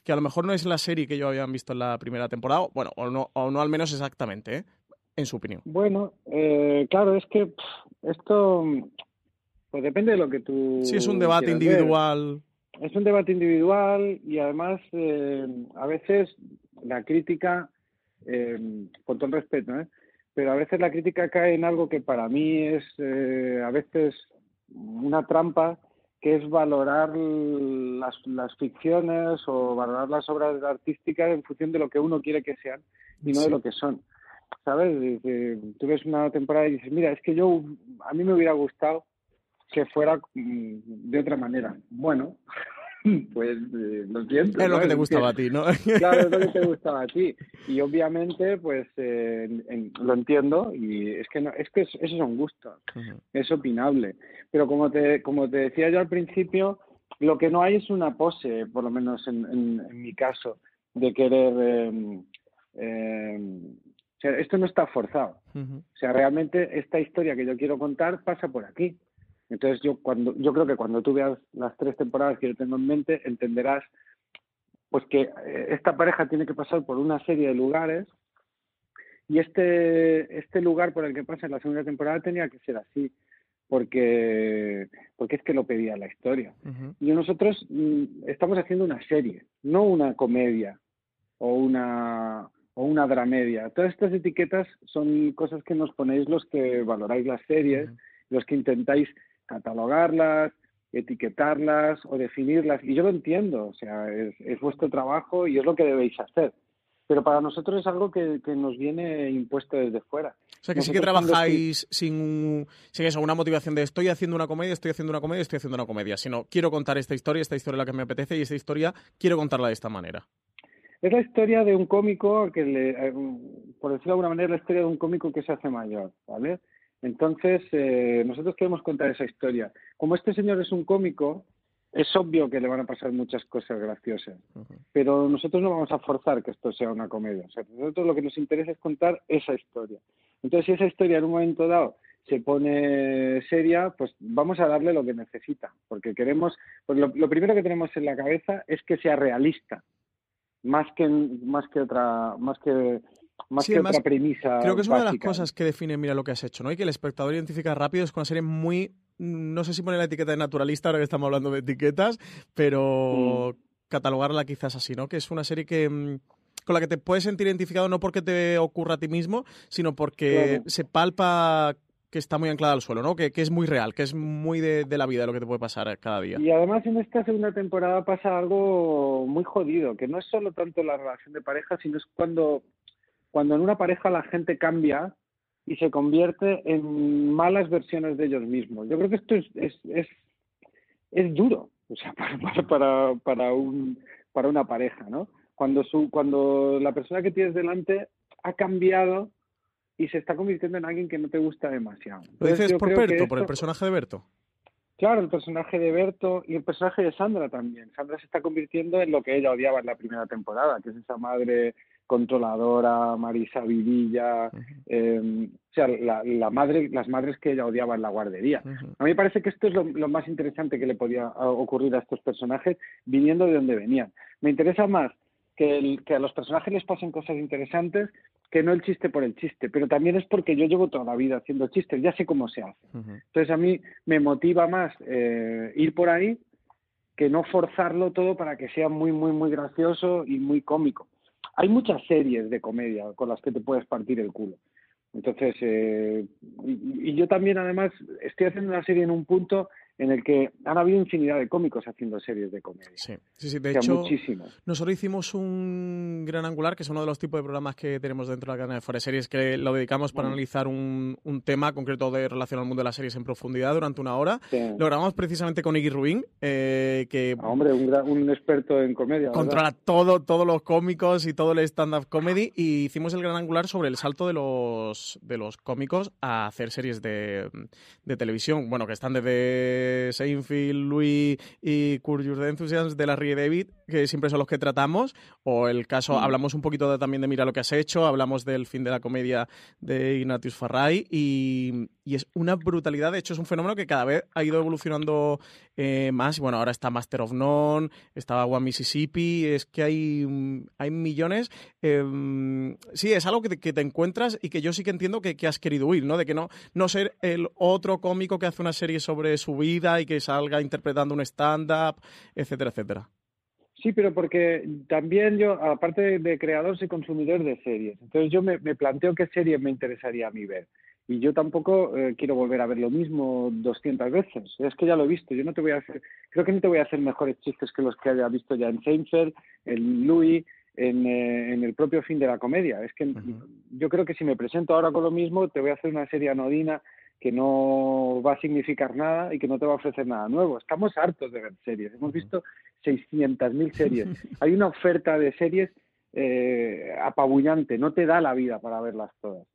que a lo mejor no es la serie que ellos habían visto en la primera temporada, o- bueno, o no, o no al menos exactamente, ¿eh? en su opinión. Bueno, eh, claro, es que pff, esto pues depende de lo que tú. Si es un debate ver. individual. Es un debate individual y además eh, a veces la crítica, eh, con todo el respeto, ¿eh? Pero a veces la crítica cae en algo que para mí es eh, a veces una trampa, que es valorar las, las ficciones o valorar las obras artísticas en función de lo que uno quiere que sean y no Sí. de lo que son. ¿Sabes? Dice, tú ves una temporada y dices, mira, es que yo, a mí me hubiera gustado que fuera mm, de otra manera. Bueno, pues eh, lo siento. Es lo ¿no? que te gustaba a ti, ¿no? Claro, es lo que te gustaba a ti. Y obviamente, pues eh, en- en- lo entiendo y es que no, es que es- esos son gustos, es opinable. Pero como te, como te decía yo al principio, lo que no hay es una pose, por lo menos en, en- en mi caso, de querer... eh, o sea, esto no está forzado. O sea, realmente esta historia que yo quiero contar pasa por aquí. Entonces yo cuando yo creo que cuando tú veas las tres temporadas que yo tengo en mente entenderás pues que eh, esta pareja tiene que pasar por una serie de lugares y este este lugar por el que pasa en la segunda temporada tenía que ser así porque porque es que lo pedía la historia. Y nosotros mm, estamos haciendo una serie, no una comedia o una o una dramedia. Todas estas etiquetas son cosas que nos ponéis los que valoráis las series, los que intentáis catalogarlas, etiquetarlas o definirlas. Y yo lo entiendo, o sea, es, es vuestro trabajo y es lo que debéis hacer. Pero para nosotros es algo que, que nos viene impuesto desde fuera. O sea, que sí que trabajáis sin, sin eso, una motivación de estoy haciendo una comedia, estoy haciendo una comedia, estoy haciendo una comedia, sino quiero contar esta historia, esta historia es la que me apetece y esta historia quiero contarla de esta manera. Es la historia de un cómico que, le, eh, por decirlo de alguna manera, es la historia de un cómico que se hace mayor, ¿vale? Entonces, eh, nosotros queremos contar esa historia. Como este señor es un cómico, es obvio que le van a pasar muchas cosas graciosas, pero nosotros no vamos a forzar que esto sea una comedia. O sea, nosotros lo que nos interesa es contar esa historia. Entonces, si esa historia en un momento dado se pone seria, pues vamos a darle lo que necesita, porque queremos, pues lo, lo primero que tenemos en la cabeza es que sea realista, más que más que otra, más que más Sí, que además, otra premisa. Creo que es una de las cosas que define, mira lo que has hecho, ¿no? Y que el espectador identifica rápido es con una serie muy, no sé si poner la etiqueta de naturalista ahora que estamos hablando de etiquetas, pero Mm. catalogarla quizás así, ¿no? Que es una serie que mm, con la que te puedes sentir identificado no porque te ocurra a ti mismo, sino porque Claro. se palpa que está muy anclada al suelo, ¿no? Que, que es muy real, que es muy de, de la vida, lo que te puede pasar cada día. Y además en esta segunda temporada pasa algo muy jodido, que no es solo tanto la relación de pareja, sino es cuando, cuando en una pareja la gente cambia y se convierte en malas versiones de ellos mismos. Yo creo que esto es, es, es, es duro, o sea, para, para, un, para una pareja, ¿no? Cuando, su, cuando la persona que tienes delante ha cambiado y se está convirtiendo en alguien que no te gusta demasiado. ¿Lo dices por Berto, por el personaje de Berto? Claro, el personaje de Berto y el personaje de Sandra también. Sandra se está convirtiendo en lo que ella odiaba en la primera temporada, que es esa madre controladora, Marisa Vidilla, eh, o sea, la, la, madre, las madres que ella odiaba en la guardería. Uh -huh. A mí me parece que esto es lo, lo, más interesante que le podía ocurrir a estos personajes viniendo de donde venían. Me interesa más que, el, que a los personajes les pasen cosas interesantes que no el chiste por el chiste, pero también es porque yo llevo toda la vida haciendo chistes, ya sé cómo se hace. Uh -huh. Entonces a mí me motiva más eh, ir por ahí que no forzarlo todo para que sea muy, muy, muy gracioso y muy cómico. Hay muchas series de comedia con las que te puedes partir el culo. Entonces, eh, y, y, yo también además estoy haciendo una serie en un punto en el que han habido infinidad de cómicos haciendo series de comedia. Sí, sí, sí. de o sea, hecho, muchísimos. nosotros hicimos un gran angular, que es uno de los tipos de programas que tenemos dentro de la cadena de Series, que lo dedicamos para analizar un, un, tema concreto de relación al mundo de las series en profundidad durante una hora. Sí. Lo grabamos precisamente con Iggy Rubin, eh, que... Ah, hombre, un, experto en comedia. Controla todo, todos los cómicos y todo el stand-up comedy y hicimos el gran angular sobre el salto de los, de los cómicos a hacer series de, de televisión. Bueno, que están desde Seinfeld, Louis y Your Enthusiasm de la Rie David, que siempre son los que tratamos, o el caso, mm. hablamos un poquito de, también de Mira lo que has hecho, hablamos del fin de la comedia de Ignatius Farray y, y, es una brutalidad, de hecho es un fenómeno que cada vez ha ido evolucionando eh, más, y bueno, ahora está Master of None, estaba One Mississippi, es que hay, hay millones, eh, sí, es algo que te, que te, encuentras y que yo sí que entiendo que, que has querido huir, ¿no? De que no, no ser el otro cómico que hace una serie sobre su vida y que salga interpretando un stand-up, etcétera, etcétera. Sí, pero porque también yo, aparte de, creador, soy consumidor de series. Entonces yo me, me, planteo qué series me interesaría a mí ver. Y yo tampoco eh, quiero volver a ver lo mismo 200 veces. Es que ya lo he visto. Yo no te voy a hacer, creo que no te voy a hacer mejores chistes que los que haya visto ya en Seinfeld, en Louis, en, eh, en el propio fin de la comedia. Es que uh -huh. yo creo que si me presento ahora con lo mismo, te voy a hacer una serie anodina que no va a significar nada y que no te va a ofrecer nada nuevo. Estamos hartos de ver series. Hemos visto 600.000 series. Hay una oferta de series eh, apabullante. No te da la vida para verlas todas.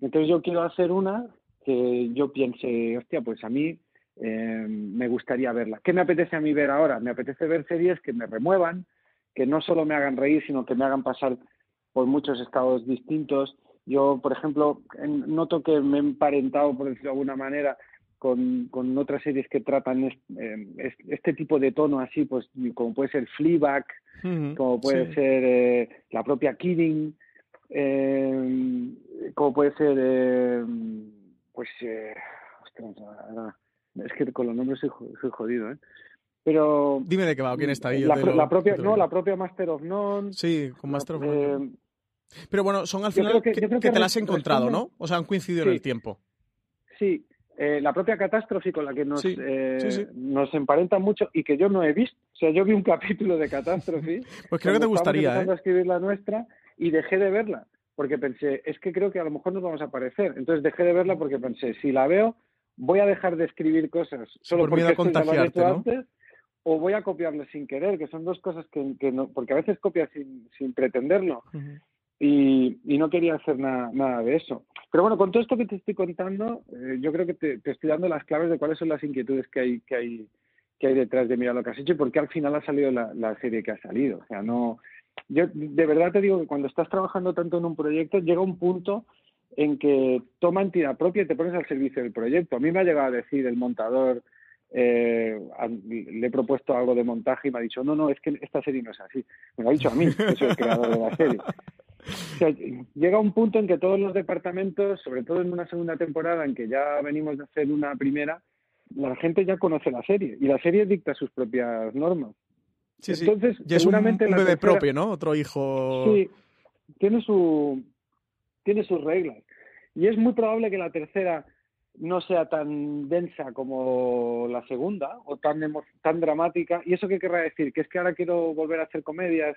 Entonces yo quiero hacer una que yo piense, hostia, pues a mí eh, me gustaría verla. ¿Qué me apetece a mí ver ahora? Me apetece ver series que me remuevan, que no solo me hagan reír, sino que me hagan pasar por muchos estados distintos. Yo, por ejemplo, noto que me he emparentado, por decirlo de alguna manera, con, con otras series que tratan este, este, tipo de tono así, pues como puede ser Fleabag, uh -huh, como puede sí. ser eh, la propia Kidding, eh, como puede ser, eh, pues, ostras, es que con los nombres soy, soy jodido, ¿eh? Pero dime de qué va, quién está ahí. La, la propia, no, la propia Master of None. Sí, con Master of None. Pero bueno, son al final que, que, que, que, te las has encontrado. ¿no? O sea, han coincidido sí. en el tiempo. Sí, eh, la propia catástrofe con la que nos, sí. Eh, Sí, nos emparenta mucho y que yo no he visto. O sea, yo vi un capítulo de catástrofe. pues creo que te gustaría. ¿eh? a escribir la nuestra y dejé de verla porque pensé, es que creo que a lo mejor nos vamos a parecer. Entonces dejé de verla porque pensé, si la veo, voy a dejar de escribir cosas solo Por porque miedo a esto ya lo he contagiarte, ¿no? antes o voy a copiarlo sin querer, que son dos cosas que, que no, porque a veces copias sin, sin pretenderlo. Uh -huh. Y, y, no quería hacer nada, nada de eso. Pero bueno, con todo esto que te estoy contando, eh, yo creo que te, estoy dando las claves de cuáles son las inquietudes que hay, que hay, que hay detrás de mirar lo que has hecho y por qué al final ha salido la, la serie que ha salido. O sea, no, yo de verdad te digo que cuando estás trabajando tanto en un proyecto, llega un punto en que toma entidad propia y te pones al servicio del proyecto. A mí me ha llegado a decir el montador, eh, le he propuesto algo de montaje y me ha dicho, no, no, es que esta serie no es así. Me lo ha dicho a mí, que soy el creador de la serie. O sea, llega un punto en que todos los departamentos, sobre todo en una segunda temporada en que ya venimos de hacer una primera, la gente ya conoce la serie y la serie dicta sus propias normas. Sí, Entonces, sí. Y es seguramente un, un bebé tercera, propio, ¿no? Otro hijo. Sí, tiene, su, tiene sus reglas. Y es muy probable que la tercera no sea tan densa como la segunda o tan, tan dramática. ¿Y eso qué querrá decir? Que es que ahora quiero volver a hacer comedias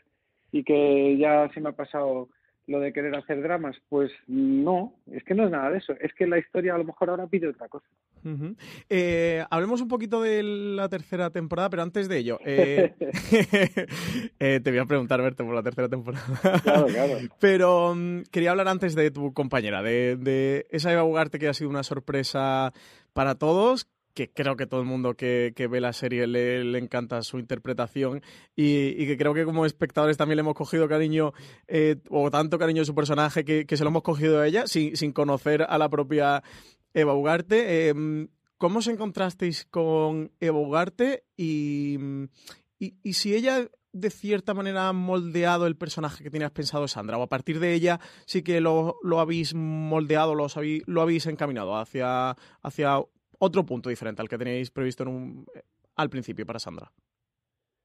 y que ya se me ha pasado lo de querer hacer dramas, pues no, es que no es nada de eso, es que la historia a lo mejor ahora pide otra cosa. Uh -huh. eh, hablemos un poquito de la tercera temporada, pero antes de ello, eh, eh, te voy a preguntar, verte por la tercera temporada. Claro, claro. pero um, quería hablar antes de tu compañera, de, de esa Eva Ugarte que ha sido una sorpresa para todos, que creo que todo el mundo que, ve la serie le, encanta su interpretación y, que creo que como espectadores también le hemos cogido cariño eh, o tanto cariño a su personaje que, se lo hemos cogido a ella sin, sin conocer a la propia Eva Ugarte. Em, ¿Cómo os encontrasteis con Eva Ugarte y, y, si ella de cierta manera ha moldeado el personaje que tenías pensado Sandra? ¿O a partir de ella sí que lo, lo habéis moldeado, lo habéis, lo habéis encaminado hacia, hacia otro punto diferente al que teníais previsto en un, al principio para Sandra?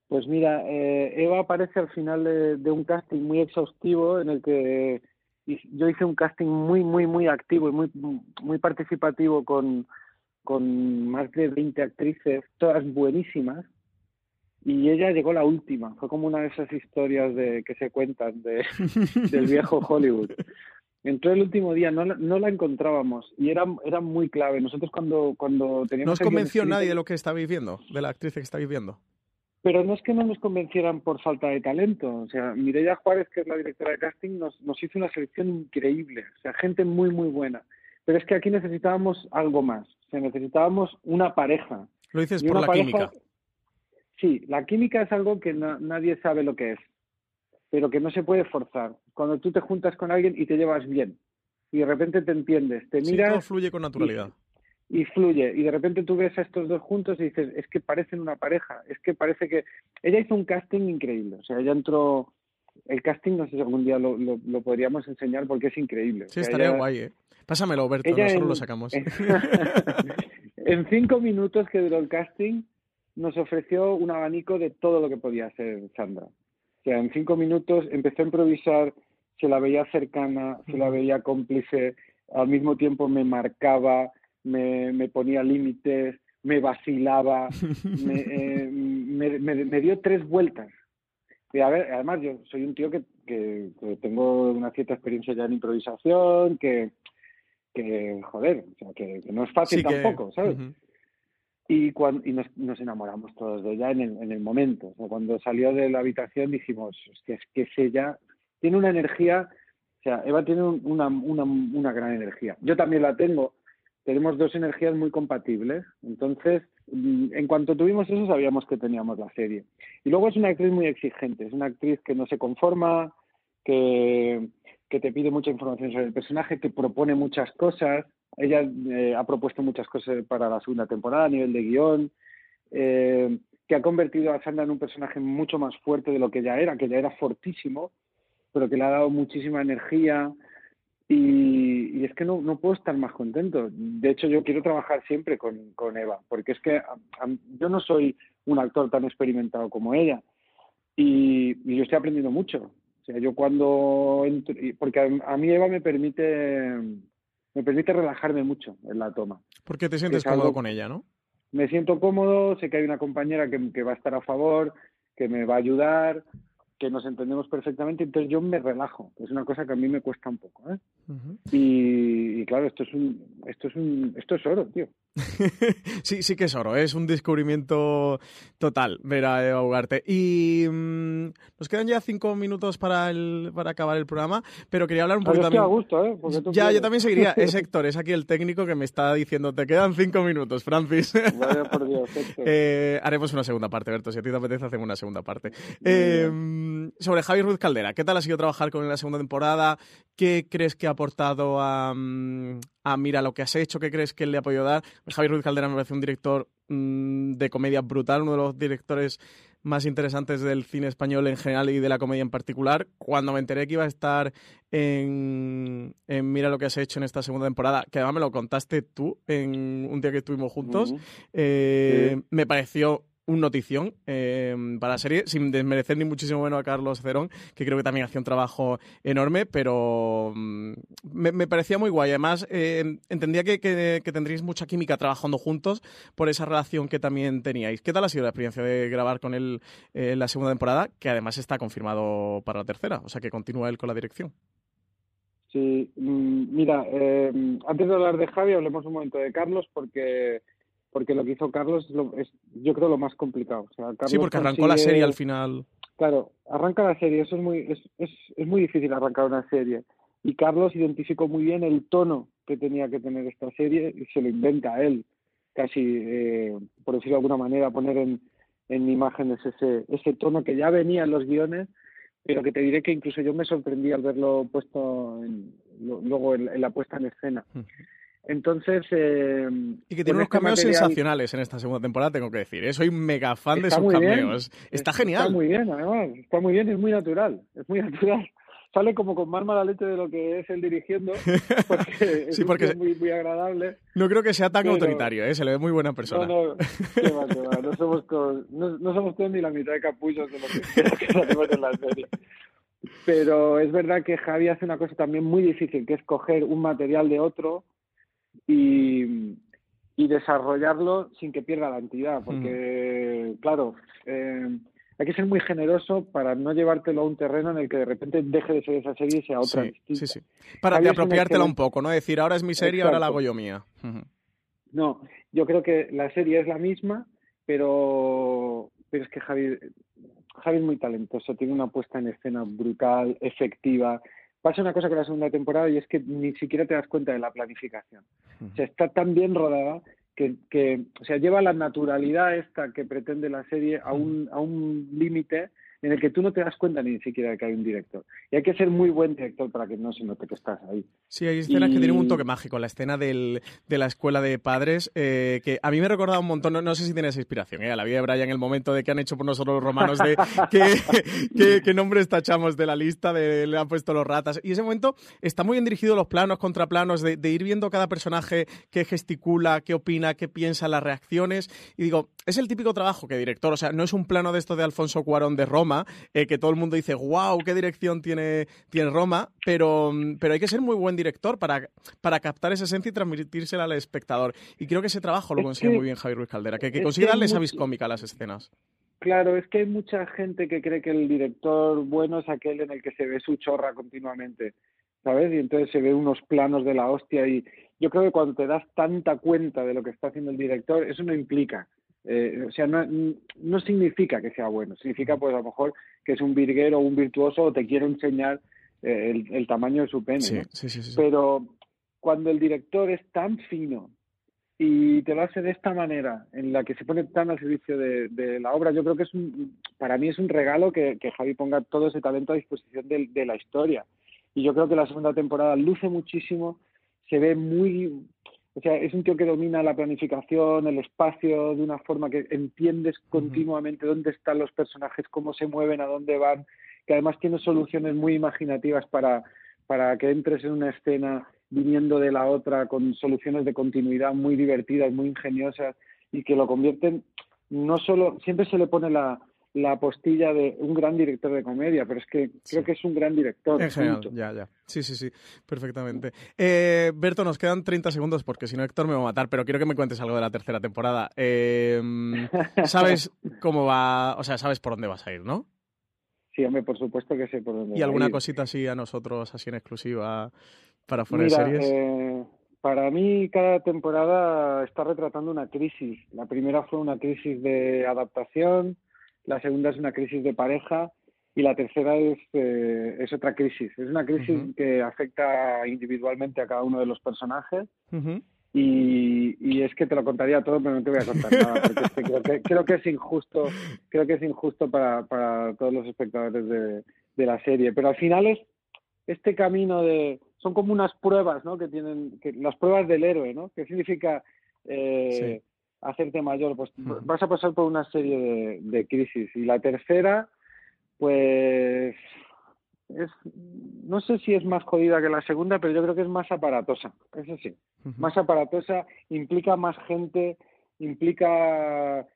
Pues mira, eh, Eva aparece al final de, un casting muy exhaustivo en el que yo hice un casting muy, muy, muy activo y muy, muy participativo con, con más de 20 actrices, todas buenísimas, y ella llegó la última. Fue como una de esas historias de que se cuentan de, del viejo Hollywood. Entró el último día, no, no la encontrábamos y era, era muy clave. Nosotros cuando, cuando teníamos... ¿No os convenció nadie de lo que estabais viendo, de la actriz que estáis viendo? Pero no es que no nos convencieran por falta de talento. O sea, Mireia Juárez, que es la directora de casting, nos, nos hizo una selección increíble. O sea, gente muy, muy buena. Pero es que aquí necesitábamos algo más. O sea, necesitábamos una pareja. Lo dices por la química. Sí, la química es algo que nadie sabe lo que es, pero que no se puede forzar. Cuando tú te juntas con alguien y te llevas bien, y de repente te entiendes, te miras... todo fluye con naturalidad. Y, fluye, y de repente tú ves a estos dos juntos y dices, es que parecen una pareja, es que parece que... Ella hizo un casting increíble, o sea, ella entró... El casting, no sé si algún día lo, lo, podríamos enseñar porque es increíble. Sí, estaría guay, ¿eh? Pásamelo, Berto, nosotros lo sacamos. en cinco minutos que duró el casting, nos ofreció un abanico de todo lo que podía ser Sandra. O sea, en cinco minutos empezó a improvisar, se la veía cercana, se la veía cómplice, al mismo tiempo me marcaba, me, me ponía límites, me vacilaba, eh, me, me, dio tres vueltas. Y a ver, además yo soy un tío que, que, tengo una cierta experiencia ya en improvisación, que, que joder, o sea, que, no es fácil tampoco, ¿sabes? Y, cuando, y nos, nos, enamoramos todos de ella en el, en el momento. Cuando salió de la habitación dijimos, es que es ella, tiene una energía, o sea, Eva tiene una, una, una gran energía. Yo también la tengo, tenemos dos energías muy compatibles, entonces mm, en cuanto tuvimos eso sabíamos que teníamos la serie. Y luego es una actriz muy exigente, es una actriz que no se conforma, que, que te pide mucha información sobre el personaje, que propone muchas cosas, ella eh, ha propuesto muchas cosas para la segunda temporada a nivel de guion, eh, que ha convertido a Sandra en un personaje mucho más fuerte de lo que ya era, que ya era fortísimo, pero que le ha dado muchísima energía. Y, es que no, no, puedo estar más contento. De hecho, yo quiero trabajar siempre con, con Eva, porque es que yo no soy un actor tan experimentado como ella. Y, yo estoy aprendiendo mucho. O sea, yo cuando porque a, a, mí Eva me permite me permite relajarme mucho en la toma. Porque te sientes cómodo con ella, ¿no? Me siento cómodo, sé que hay una compañera que, que va a estar a favor, que me va a ayudar, que nos entendemos perfectamente, entonces yo me relajo. Es una cosa que a mí me cuesta un poco, ¿eh? y, claro, esto es un, esto es un, esto es oro, tío. sí, sí que es oro, ¿eh? es un descubrimiento total ver a Eva Ugarte. Y mm, nos quedan ya cinco minutos para el, para acabar el programa, pero quería hablar un poquito también. A gusto, ¿eh? ya, yo también seguiría. Es Héctor, es aquí el técnico que me está diciendo, te quedan cinco minutos, Francis. Vaya por Dios, eh, haremos una segunda parte, Berto. Si a ti te apetece, hacemos una segunda parte. Eh, sobre Javier Ruiz Caldera, ¿qué tal ha sido trabajar con él en la segunda temporada? ¿Qué crees que ha aportado a, mm, a Mira lo que has hecho? ¿Qué crees que él le ha podido dar? Javier Ruiz Caldera me parece un director mm, de comedia brutal, uno de los directores más interesantes del cine español en general y de la comedia en particular. Cuando me enteré que iba a estar en, Mira lo que has hecho en esta segunda temporada, que además me lo contaste tú en un día que estuvimos juntos, eh, me pareció un notición eh, para la serie, sin desmerecer ni muchísimo menos a Carlos Cerón, que creo que también hacía un trabajo enorme, pero mm, me, parecía muy guay. Además, eh, entendía que, que, tendríais mucha química trabajando juntos por esa relación que también teníais. ¿Qué tal ha sido la experiencia de grabar con él eh, la segunda temporada, que además está confirmado para la tercera? O sea, que continúa él con la dirección. Sí, mm, mira, antes de hablar de Javi, hablemos un momento de Carlos, porque porque lo que hizo Carlos es, yo creo, lo más complicado. sí, porque arrancó la serie al final. Claro, arranca la serie, eso es muy, es, es, es muy difícil arrancar una serie. Y Carlos identificó muy bien el tono que tenía que tener esta serie y se lo inventa a él. casi, eh, por decirlo de alguna manera, poner en, en imágenes ese, ese tono que ya venía en los guiones, pero que te diré que incluso yo me sorprendí al verlo puesto en, luego en, la puesta en escena. Entonces. Eh, y que tiene unos este cameos sensacionales en esta segunda temporada, tengo que decir. ¿eh? Soy mega fan de sus cameos. está, genial. Está muy bien, además. Está muy bien, es muy natural. Es muy natural sale como con más mala leche de lo que es él dirigiendo, porque es porque muy, muy agradable. No creo que sea tan autoritario, ¿eh? se le ve muy buena persona. No, no, qué va, qué va. No somos, no, no, somos todos ni la mitad de capullos de lo que, que en la serie. Pero es verdad que Javi hace una cosa también muy difícil, que es coger un material de otro y, y desarrollarlo sin que pierda la entidad, porque, mm. claro, eh, hay que ser muy generoso para no llevártelo a un terreno en el que de repente deje de ser esa serie y sea otra sí, Sí, sí. Para apropiártela un poco, ¿no? Decir, ahora es mi serie, ahora la hago yo mía. No, yo creo que la serie es la misma, pero, pero es que Javi, Javi es muy talentoso, tiene una puesta en escena brutal, efectiva. Pasa una cosa con la segunda temporada y es que ni siquiera te das cuenta de la planificación. O sea, está tan bien rodada que, o sea, lleva la naturalidad esta que pretende la serie a un, a un límite en el que tú no te das cuenta ni siquiera de que hay un director. Y hay que ser muy buen director para que no se note que estás ahí. Sí, hay escenas que tienen un toque mágico. La escena del, de la escuela de padres, eh, que a mí me recordado un montón, no, sé si tiene esa inspiración, eh, a la vida de Brian, el momento de que han hecho por nosotros los romanos, de qué, qué, nombres tachamos de la lista, de le han puesto los ratas. Y ese momento está muy bien dirigido los planos, contraplanos, de, de ir viendo cada personaje qué gesticula, qué opina, qué piensa, las reacciones. Y digo, es el típico trabajo que director, o sea, no es un plano de esto de Alfonso Cuarón de Roma, eh, que todo el mundo dice, wow, qué dirección tiene, tiene Roma, pero, pero hay que ser muy buen director para, para captar esa esencia y transmitírsela al espectador. Y creo que ese trabajo lo consigue muy bien Javier Ruiz Caldera, que, que consigue darle esa viscómica a las escenas. Claro, es que hay mucha gente que cree que el director bueno es aquel en el que se ve su chorra continuamente, ¿sabes? Y entonces se ve unos planos de la hostia y yo creo que cuando te das tanta cuenta de lo que está haciendo el director, eso no implica eh, o sea, no, no, significa que sea bueno, significa pues a lo mejor que es un virguero o un virtuoso o te quiere enseñar eh, el, tamaño de su pene. Sí, sí, sí, Pero cuando el director es tan fino y te lo hace de esta manera, en la que se pone tan al servicio de, la obra, yo creo que es un, para mí es un regalo que, que Javi ponga todo ese talento a disposición de, de la historia. Y yo creo que la segunda temporada luce muchísimo, se ve muy o sea, es un tío que domina la planificación, el espacio, de una forma que entiendes continuamente dónde están los personajes, cómo se mueven, a dónde van, que además tiene soluciones muy imaginativas para, para que entres en una escena viniendo de la otra, con soluciones de continuidad muy divertidas, muy ingeniosas, y que lo convierten no solo, siempre se le pone la, la postilla de un gran director de comedia, pero es que creo que es un gran director. En general, ya, ya. Sí, sí, sí, perfectamente. Eh, Berto, nos quedan 30 segundos porque si no Héctor me va a matar, pero quiero que me cuentes algo de la tercera temporada. Eh, ¿Sabes cómo va, o sea, sabes por dónde vas a ir, no? Sí, hombre, por supuesto que sé por dónde ¿Y alguna cosita así a nosotros, así en exclusiva, para fuera de series? Eh, para mí cada temporada está retratando una crisis. La primera fue una crisis de adaptación, la segunda es una crisis de pareja y la tercera es, eh, es otra crisis. Es una crisis que afecta individualmente a cada uno de los personajes y, y, es que te lo contaría todo, pero no te voy a contar nada, porque creo, que, creo que es injusto, creo que es injusto para, para todos los espectadores de, de la serie. Pero al final es este camino de son como unas pruebas, ¿no? Que tienen que, las pruebas del héroe, ¿no? ¿Qué significa eh, hacerte mayor, pues vas a pasar por una serie de, crisis. Y la tercera, pues es, no sé si es más jodida que la segunda, pero yo creo que es más aparatosa, eso sí, más aparatosa, implica más gente, implica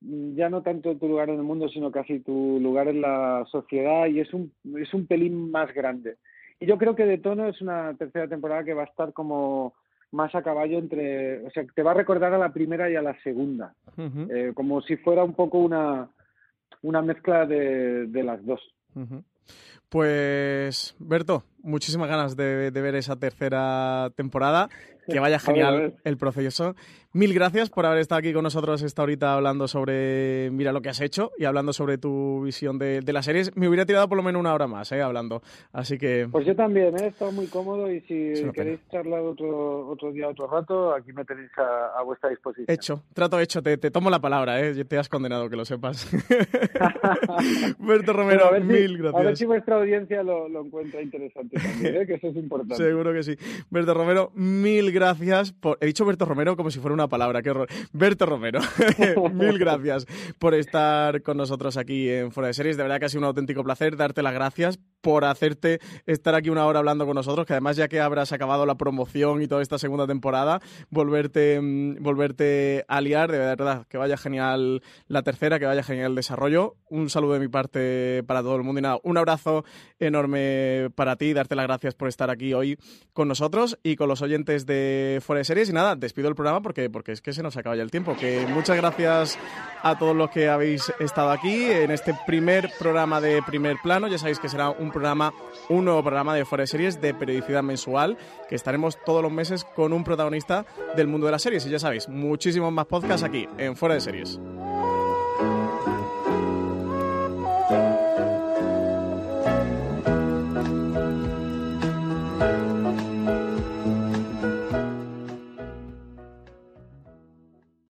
ya no tanto tu lugar en el mundo, sino casi tu lugar en la sociedad y es un, es un pelín más grande. Y yo creo que de tono es una tercera temporada que va a estar como más a caballo entre, o sea, te va a recordar a la primera y a la segunda, eh, como si fuera un poco una, una mezcla de, de las dos. Pues, Berto, muchísimas ganas de, de ver esa tercera temporada. Que vaya genial el proceso. Mil gracias por haber estado aquí con nosotros esta horita hablando sobre, mira lo que has hecho y hablando sobre tu visión de, de las series. Me hubiera tirado por lo menos una hora más, ¿eh? Hablando. Así que... Pues yo también, ¿eh? he estado muy cómodo y si queréis charlar otro, otro día, otro rato, aquí me tenéis a, a vuestra disposición. Hecho, trato hecho, te, te, tomo la palabra, ¿eh? Te has condenado, que lo sepas. Berto Romero, a ver mil si, gracias. A ver si vuestra audiencia lo, lo encuentra interesante también, ¿eh? que eso es importante. Seguro que sí. Berto Romero, mil gracias por... He dicho Berto Romero como si fuera una palabra, qué horror. Berto Romero, mil gracias por estar con nosotros aquí en Fuera de Series. De verdad que ha sido un auténtico placer darte las gracias por hacerte estar aquí una hora hablando con nosotros, que además ya que habrás acabado la promoción y toda esta segunda temporada, volverte, mm, volverte a liar, de verdad, que vaya genial la tercera, que vaya genial el desarrollo. Un saludo de mi parte para todo el mundo y nada, un abrazo enorme para ti, darte las gracias por estar aquí hoy con nosotros y con los oyentes de Fuera de Series y nada, despido el programa porque, porque es que se nos acaba ya el tiempo. Que muchas gracias a todos los que habéis estado aquí en este primer programa de primer plano. Ya sabéis que será un programa, un nuevo programa de Fuera de Series de periodicidad mensual, que estaremos todos los meses con un protagonista del mundo de las series. Y ya sabéis, muchísimos más podcasts aquí en Fuera de Series.